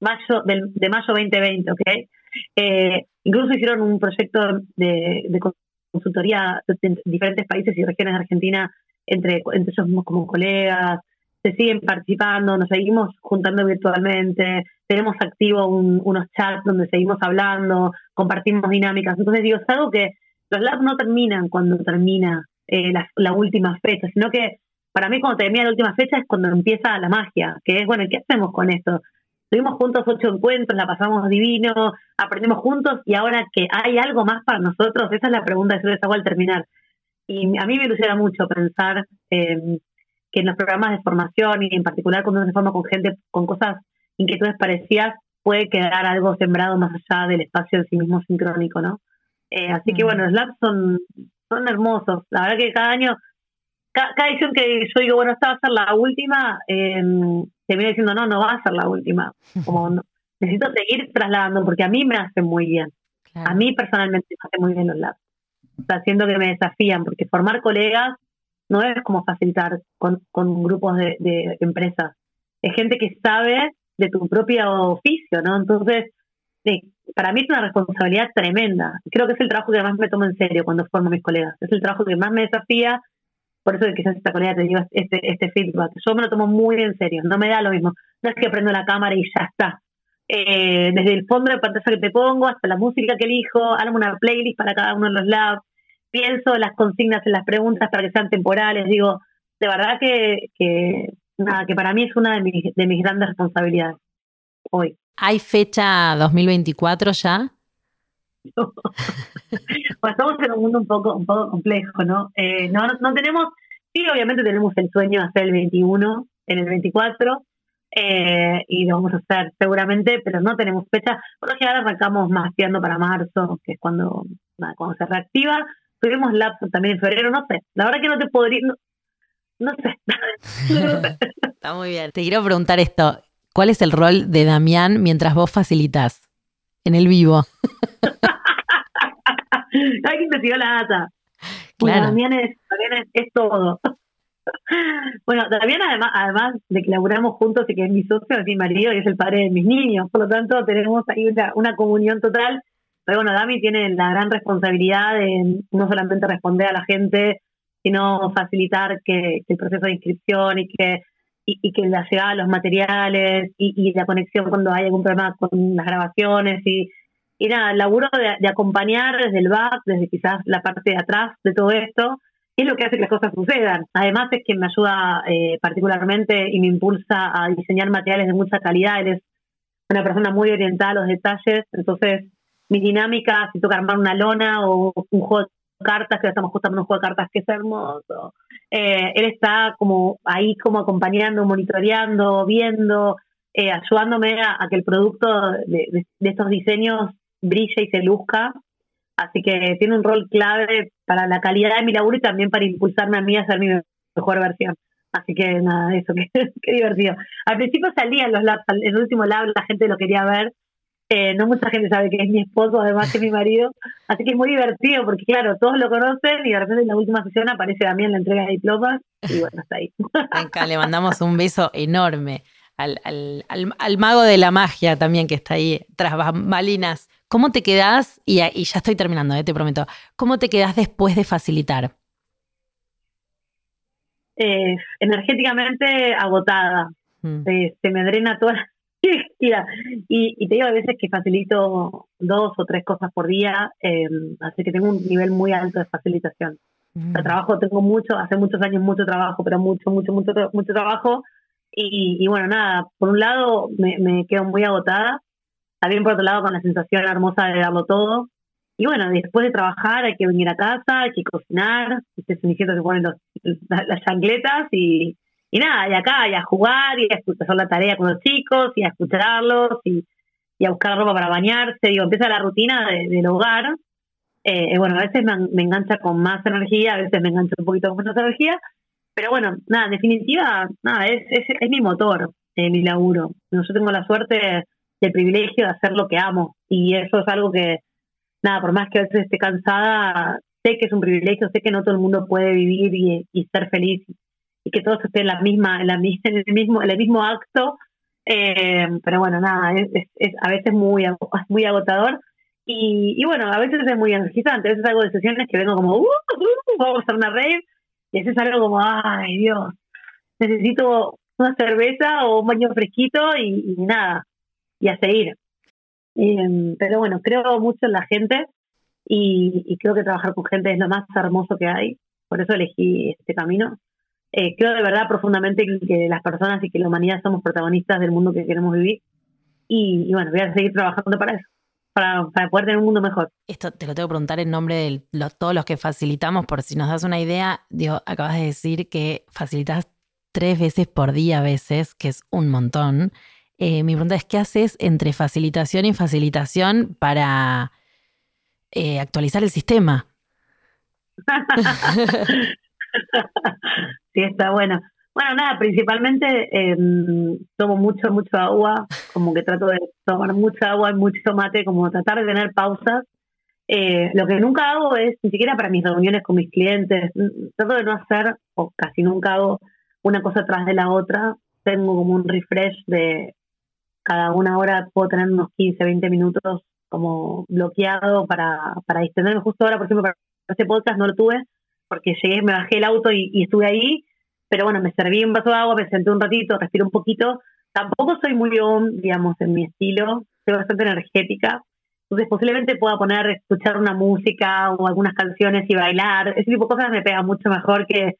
mayo del, de mayo 2020, ¿ok? Eh, incluso hicieron un proyecto de, de consultoría en diferentes países y regiones de Argentina, entre, entre ellos como colegas, se siguen participando, nos seguimos juntando virtualmente, tenemos activo unos chats donde seguimos hablando, compartimos dinámicas. Entonces digo, es algo que los labs no terminan cuando termina eh, la, la, última fecha, sino que para mí cuando termina la última fecha es cuando empieza la magia, que es, bueno, ¿qué hacemos con esto? Estuvimos juntos ocho encuentros, la pasamos divino, aprendimos juntos y ahora que hay algo más para nosotros, esa es la pregunta que yo les hago al terminar. Y a mí me ilusiona mucho pensar eh, que en los programas de formación y en particular cuando uno se forma con gente con cosas, inquietudes parecidas, puede quedar algo sembrado más allá del espacio en sí mismo sincrónico, ¿no? Eh, así que bueno, los labs son, son hermosos. La verdad que cada año, cada, edición que yo digo, bueno, esta va a ser la última, eh, viene diciendo, no, no va a ser la última. Como necesito seguir trasladando porque a mí me hace muy bien. A mí personalmente me hace muy bien los labs. O sea, siento que me desafían porque formar colegas no es como facilitar con, con grupos de, de empresas. Es gente que sabe de tu propio oficio, ¿no? Entonces, para mí es una responsabilidad tremenda. Creo que es el trabajo que más me tomo en serio cuando formo a mis colegas. Es el trabajo que más me desafía. Por eso quizás esta colega te diga este, este feedback. Yo me lo tomo muy en serio. No me da lo mismo. No es que prendo la cámara y ya está. Eh, desde el fondo de pantalla que te pongo hasta la música que elijo, hago una playlist para cada uno de los labs, pienso las consignas en las preguntas para que sean temporales. Digo, de verdad que, que nada, que para mí es una de mis, de mis grandes responsabilidades hoy. ¿Hay fecha 2024 ya? pues estamos en un mundo un poco, un poco complejo, ¿no? Eh, no, no, tenemos, sí, obviamente tenemos el sueño de hacer el 21 en el 24 eh, y lo vamos a hacer seguramente, pero no tenemos fecha. Por lo general arrancamos más para marzo, que es cuando, cuando se reactiva. Tuvimos lapsos también en febrero, no sé. La verdad que no te podría, no sé. Está muy bien. Te quiero preguntar esto. ¿Cuál es el rol de Damián mientras vos facilitas en el vivo? Alguien te tiró la data. Claro. Damián, es, es, todo. bueno, Damián además, además de que laburamos juntos y que es mi socio, es mi marido y es el padre de mis niños, por lo tanto tenemos ahí una, una comunión total. Pero bueno, Dami tiene la gran responsabilidad de no solamente responder a la gente sino facilitar que, el proceso de inscripción y que y, que la llegada de los materiales y, la conexión cuando hay algún problema con las grabaciones y, y nada, el laburo de, acompañar desde el back, desde quizás la parte de atrás de todo esto, es lo que hace que las cosas sucedan. Además es que me ayuda eh, particularmente y me impulsa a diseñar materiales de mucha calidad. Él es una persona muy orientada a los detalles, entonces mis dinámicas, si toca armar una lona o un juego cartas, que estamos justamente en un juego de cartas que es hermoso. Eh, él está como ahí como acompañando, monitoreando, viendo, eh, ayudándome a, que el producto de, estos diseños brille y se luzca. Así que tiene un rol clave para la calidad de mi laburo y también para impulsarme a mí a hacer mi mejor versión. Así que nada, eso, qué, divertido. Al principio salía en los labs, el último lab la gente lo quería ver eh, no mucha gente sabe que es mi esposo, además que mi marido. Así que es muy divertido porque, claro, todos lo conocen y de repente en la última sesión aparece también la entrega de diplomas y bueno, está ahí. Venga, le mandamos un beso enorme al, al, mago de la magia también que está ahí tras bambalinas. ¿Cómo te quedas Y, y, ya estoy terminando, eh, te prometo. ¿Cómo te quedas después de facilitar? Eh, energéticamente agotada. Mm. se me drena toda y, y te digo a veces que facilito dos o tres cosas por día, eh, así que tengo un nivel muy alto de facilitación. Mm. trabajo tengo mucho, hace muchos años mucho trabajo, pero mucho, mucho, mucho, mucho trabajo. Y, bueno, nada, por un lado me, me, quedo muy agotada, también por otro lado con la sensación hermosa de darlo todo. Y bueno, después de trabajar hay que venir a casa, hay que cocinar, este se ponen las chancletas y, y nada, y acá, y a jugar, y a hacer la tarea con los chicos, y a escucharlos, y, a buscar ropa para bañarse, digo, empieza la rutina del hogar. Eh, bueno, a veces me, engancha con más energía, a veces me engancha un poquito con menos energía, pero bueno, nada, en definitiva, nada, es, es, mi motor, eh, mi laburo. Yo tengo la suerte, el privilegio de hacer lo que amo, y eso es algo que, nada, por más que a veces esté cansada, sé que es un privilegio, sé que no todo el mundo puede vivir y, y ser feliz y que todos estén en la misma, en la en el mismo, en el mismo acto Eh, pero bueno, nada, es, a veces muy, muy agotador. Y, y, bueno, a veces es muy energizante. A veces hago de sesiones que vengo como, uh, uh, vamos a hacer una rave. Y a veces algo como, ay Dios, necesito una cerveza o un baño fresquito y nada, y a seguir. Eh, pero bueno, creo mucho en la gente y, y, creo que trabajar con gente es lo más hermoso que hay. Por eso elegí este camino. Eh, creo de verdad profundamente que las personas y que la humanidad somos protagonistas del mundo que queremos vivir. Y, y bueno, voy a seguir trabajando para eso. Para, para, poder tener un mundo mejor. Esto te lo tengo que preguntar en nombre de los, todos los que facilitamos, por si nos das una idea, digo, acabas de decir que facilitas tres veces por día a veces, que es un montón. Eh, mi pregunta es, ¿qué haces entre facilitación y facilitación para eh, actualizar el sistema? sí, está bueno. Bueno, nada, principalmente eh, tomo mucho, mucho agua, como que trato de tomar mucha agua y mucho mate, como tratar de tener pausas. Eh, lo que nunca hago es, ni siquiera para mis reuniones con mis clientes, trato de no hacer, o casi nunca hago, una cosa tras de la otra. Tengo como un refresh de cada una hora, puedo tener unos 15, 20 minutos como bloqueado para, para distenderme. Justo ahora, por ejemplo, para este podcast no lo tuve, porque llegué, me bajé el auto y, estuve ahí, pero bueno, me serví un vaso de agua, me senté un ratito, respiré un poquito. Tampoco soy muy on, digamos, en mi estilo, soy bastante energética. Entonces posiblemente pueda poner, escuchar una música o algunas canciones y bailar. Ese tipo de cosas me pega mucho mejor que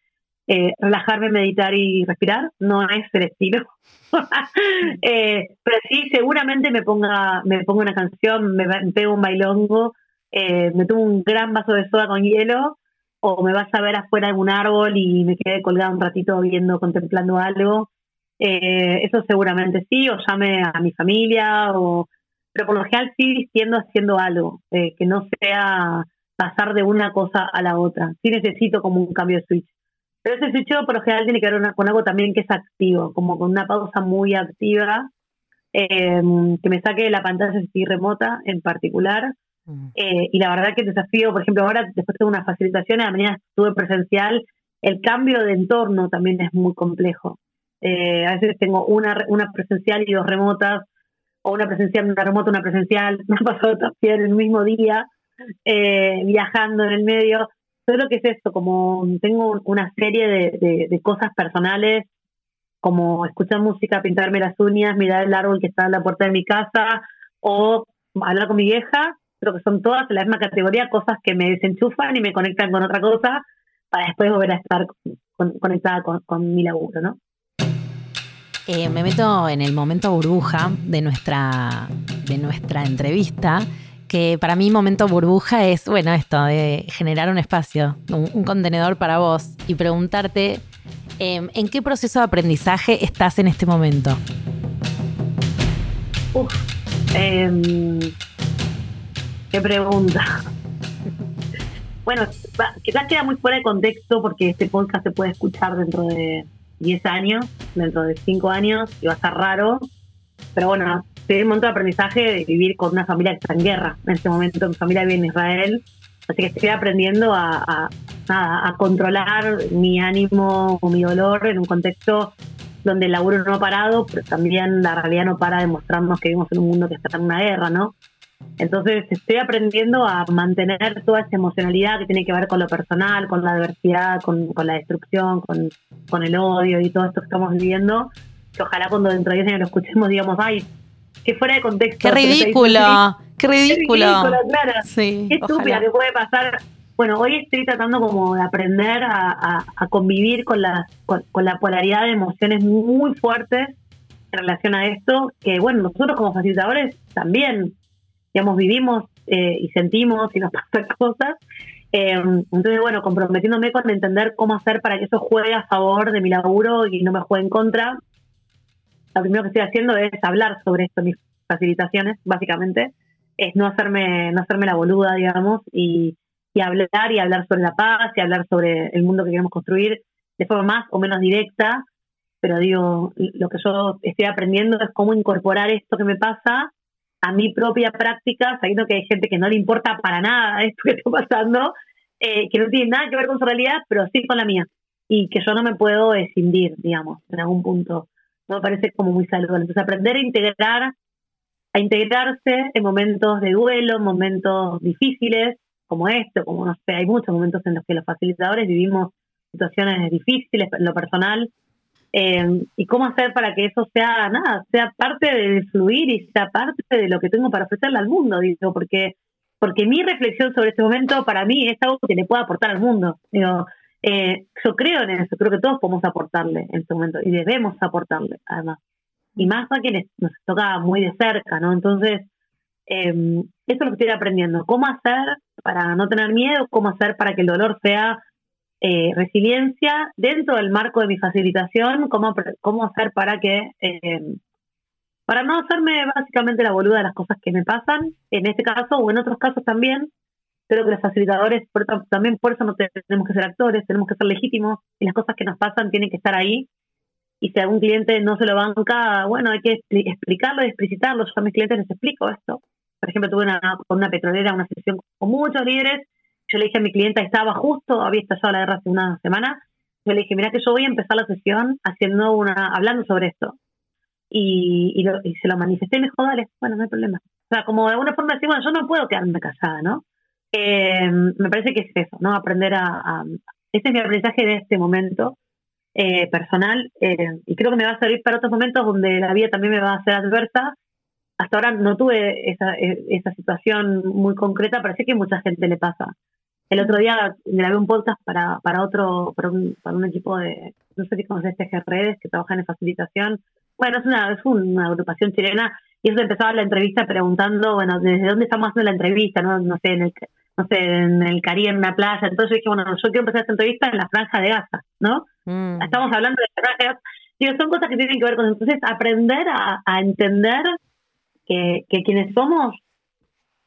eh, relajarme, meditar y respirar. No es el estilo. eh, pero sí, seguramente me ponga, me ponga una canción, me, me pego un bailongo, eh, me tomo un gran vaso de soda con hielo o me vas a ver afuera en un árbol y me quedé colgada un ratito viendo, contemplando algo. Eh, eso seguramente sí, o llame a mi familia, o pero por lo general sí vistiendo haciendo algo, eh, que no sea pasar de una cosa a la otra. Sí necesito como un cambio de switch. Pero ese switch por lo general tiene que ver una, con algo también que es activo, como con una pausa muy activa, eh, que me saque de la pantalla si remota en particular, eh, y la verdad que el desafío, por ejemplo, ahora después de una facilitación, a la mañana estuve presencial, el cambio de entorno también es muy complejo. Eh, a veces tengo una, una presencial y dos remotas, o una presencial, una remota, una presencial, me ha pasado también el mismo día, eh, viajando en el medio. Todo que es esto, como tengo una serie de, de, de cosas personales, como escuchar música, pintarme las uñas, mirar el árbol que está en la puerta de mi casa, o hablar con mi vieja, creo que son todas en la misma categoría, cosas que me desenchufan y me conectan con otra cosa para después volver a estar con, conectada con, con, mi laburo, ¿no? Eh, me meto en el momento burbuja de nuestra, de nuestra entrevista, que para mí momento burbuja es, bueno, esto de generar un espacio, un, contenedor para vos y preguntarte eh, en qué proceso de aprendizaje estás en este momento. Uf, eh, Qué pregunta. Bueno, quizás queda muy fuera de contexto porque este podcast se puede escuchar dentro de 10 años, dentro de 5 años, y va a estar raro. Pero bueno, tiene un montón de aprendizaje de vivir con una familia que está en guerra. En este momento mi familia vive en Israel, así que estoy aprendiendo a, a, a, a controlar mi ánimo o mi dolor en un contexto donde el laburo no ha parado, pero también la realidad no para de mostrarnos que vivimos en un mundo que está en una guerra, ¿no? Entonces estoy aprendiendo a mantener toda esa emocionalidad que tiene que ver con lo personal, con la adversidad, con, con la destrucción, con, con, el odio y todo esto que estamos viviendo. Que ojalá cuando dentro de 10 años lo escuchemos digamos, ay, que fuera de contexto. ¡Qué ridículo! ¡Qué ridículo! ¡Qué ridículo, claro! Sí, ¡Qué estúpida que puede pasar! Bueno, hoy estoy tratando como de aprender a, a, a convivir con la, con, con la polaridad de emociones muy fuertes en relación a esto, que bueno, nosotros como facilitadores también digamos, vivimos eh, y sentimos y nos pasan cosas. Eh, entonces, bueno, comprometiéndome con entender cómo hacer para que eso juegue a favor de mi laburo y no me juegue en contra. Lo primero que estoy haciendo es hablar sobre esto mis facilitaciones, básicamente. Es no hacerme, no hacerme la boluda, digamos, y, y hablar y hablar sobre la paz y hablar sobre el mundo que queremos construir de forma más o menos directa. Pero digo, lo que yo estoy aprendiendo es cómo incorporar esto que me pasa a mi propia práctica, sabiendo que hay gente que no le importa para nada esto que está pasando, eh, que no tiene nada que ver con su realidad, pero sí con la mía, y que yo no me puedo escindir, digamos, en algún punto. No me parece como muy saludable. Entonces, aprender a integrar, a integrarse en momentos de duelo, momentos difíciles, como esto, como no sé, hay muchos momentos en los que los facilitadores vivimos situaciones difíciles en lo personal, eh, y cómo hacer para que eso sea nada, sea parte de fluir y sea parte de lo que tengo para ofrecerle al mundo, digo, porque porque mi reflexión sobre este momento para mí es algo que le pueda aportar al mundo. Digo, eh, yo creo en eso, creo que todos podemos aportarle en este momento y debemos aportarle, además. Y más a quienes nos toca muy de cerca, ¿no? Entonces, eh, eso es lo que estoy aprendiendo. ¿Cómo hacer para no tener miedo? ¿Cómo hacer para que el dolor sea eh, resiliencia dentro del marco de mi facilitación? ¿Cómo, cómo hacer para que eh, para no hacerme básicamente la boluda de las cosas que me pasan, en este caso o en otros casos también. Creo que los facilitadores, también por eso no tenemos que ser actores, tenemos que ser legítimos y las cosas que nos pasan tienen que estar ahí. Y si algún cliente no se lo banca, bueno, hay que explicarlo y explicitarlo. Yo a mis clientes les explico esto. Por ejemplo, tuve una, con una petrolera una sesión con muchos líderes. Yo le dije a mi cliente, estaba justo, había estallado la guerra hace una semana. Yo le dije, mira que yo voy a empezar la sesión haciendo una, hablando sobre esto y, se lo manifesté y me dijo, dale, bueno, no hay problema. O sea, como de alguna forma decir, bueno, yo no puedo quedarme casada, ¿no? Eh, me parece que es eso, ¿no? Aprender a, Ese es mi aprendizaje de este momento eh, personal eh, y creo que me va a servir para otros momentos donde la vida también me va a ser adversa. Hasta ahora no tuve esa, esa situación muy concreta, sé que mucha gente le pasa. El otro día grabé un podcast para, para otro, para un, para un equipo de, no sé si conoces este Redes, que trabajan en facilitación, bueno, es una, es una agrupación chilena y eso empezaba la entrevista preguntando, bueno, ¿desde dónde estamos haciendo la entrevista? No, no sé, en el, no sé, en el Caribe, en una playa. Entonces dije, bueno, yo quiero empezar esta entrevista en la franja de Gaza, ¿no? Mm. Estamos hablando de la franja de Gaza. Digo, son cosas que tienen que ver con entonces aprender a, a entender que, que quienes somos,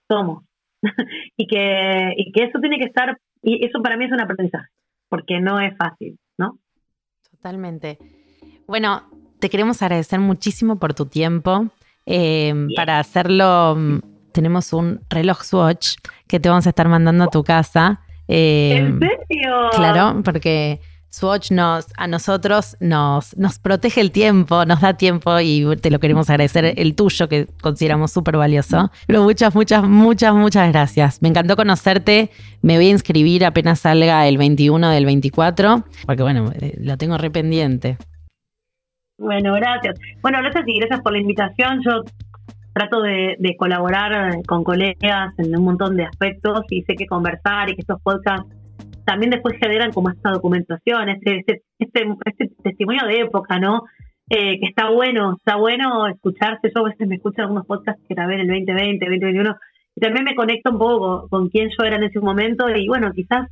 somos. y, que, y que eso tiene que estar, y eso para mí es un aprendizaje, porque no es fácil, ¿no? Totalmente. Bueno, te queremos agradecer muchísimo por tu tiempo. Eh, para hacerlo, mm, tenemos un reloj Swatch que te vamos a estar mandando a tu casa. Eh, ¿En serio? Claro, porque Swatch nos, a nosotros nos, nos protege el tiempo, nos da tiempo y te lo queremos agradecer el tuyo, que consideramos súper valioso. Pero muchas, muchas, muchas, muchas gracias. Me encantó conocerte. Me voy a inscribir apenas salga el 21 del 24, porque bueno, eh, lo tengo rependiente. Bueno, gracias. Bueno, gracias y gracias por la invitación. Yo trato de, colaborar con colegas en un montón de aspectos y sé que conversar y que estos podcasts también después generan como esta documentación, este, este, este, este testimonio de época, ¿no? Eh, que está bueno, está bueno escucharse. Yo a veces me escucho algunos podcasts que grabé en el 2020, 2021 y también me conecto un poco con, quién yo era en ese momento y bueno, quizás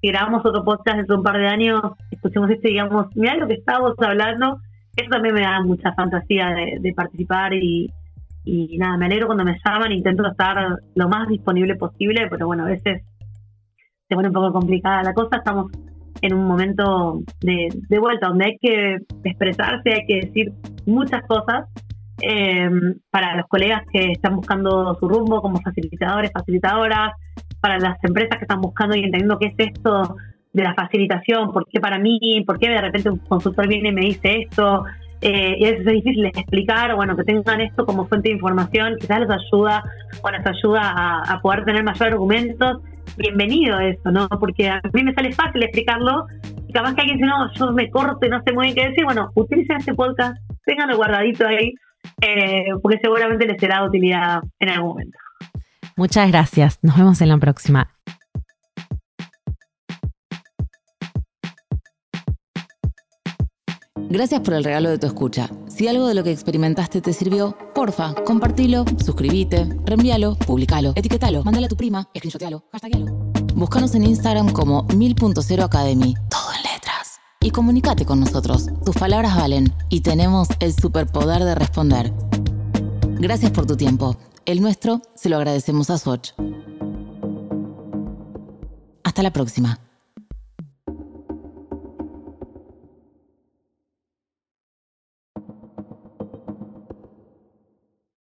si grabamos otro podcast dentro de un par de años, escuchemos este y digamos, mira lo que estábamos hablando eso también me da mucha fantasía de, participar y, nada, me alegro cuando me llaman, intento estar lo más disponible posible, pero bueno, a veces se pone un poco complicada la cosa, estamos en un momento de, vuelta donde hay que expresarse, hay que decir muchas cosas eh, para los colegas que están buscando su rumbo como facilitadores, facilitadoras, para las empresas que están buscando y entendiendo qué es esto de la facilitación, por qué para mí, por qué de repente un consultor viene y me dice esto, eh, y es difícil explicar, bueno, que tengan esto como fuente de información, quizás les ayuda o les ayuda a, poder tener mayor argumentos, bienvenido eso, ¿no? Porque a mí me sale fácil explicarlo, y capaz que alguien dice, no, yo me corto y no sé muy bien qué decir, bueno, utilicen este podcast, tenganlo guardadito ahí, eh, porque seguramente les será de utilidad en algún momento. Muchas gracias, nos vemos en la próxima. Gracias por el regalo de tu escucha. Si algo de lo que experimentaste te sirvió, porfa, compartilo, suscríbete, reenvíalo, publicalo, etiquetalo, mándale a tu prima, screenshotealo, hashtagalo. Búscanos en Instagram como 1000.0 Academy, todo en letras. Y comunícate con nosotros. Tus palabras valen y tenemos el superpoder de responder. Gracias por tu tiempo. El nuestro se lo agradecemos a Swatch. Hasta la próxima.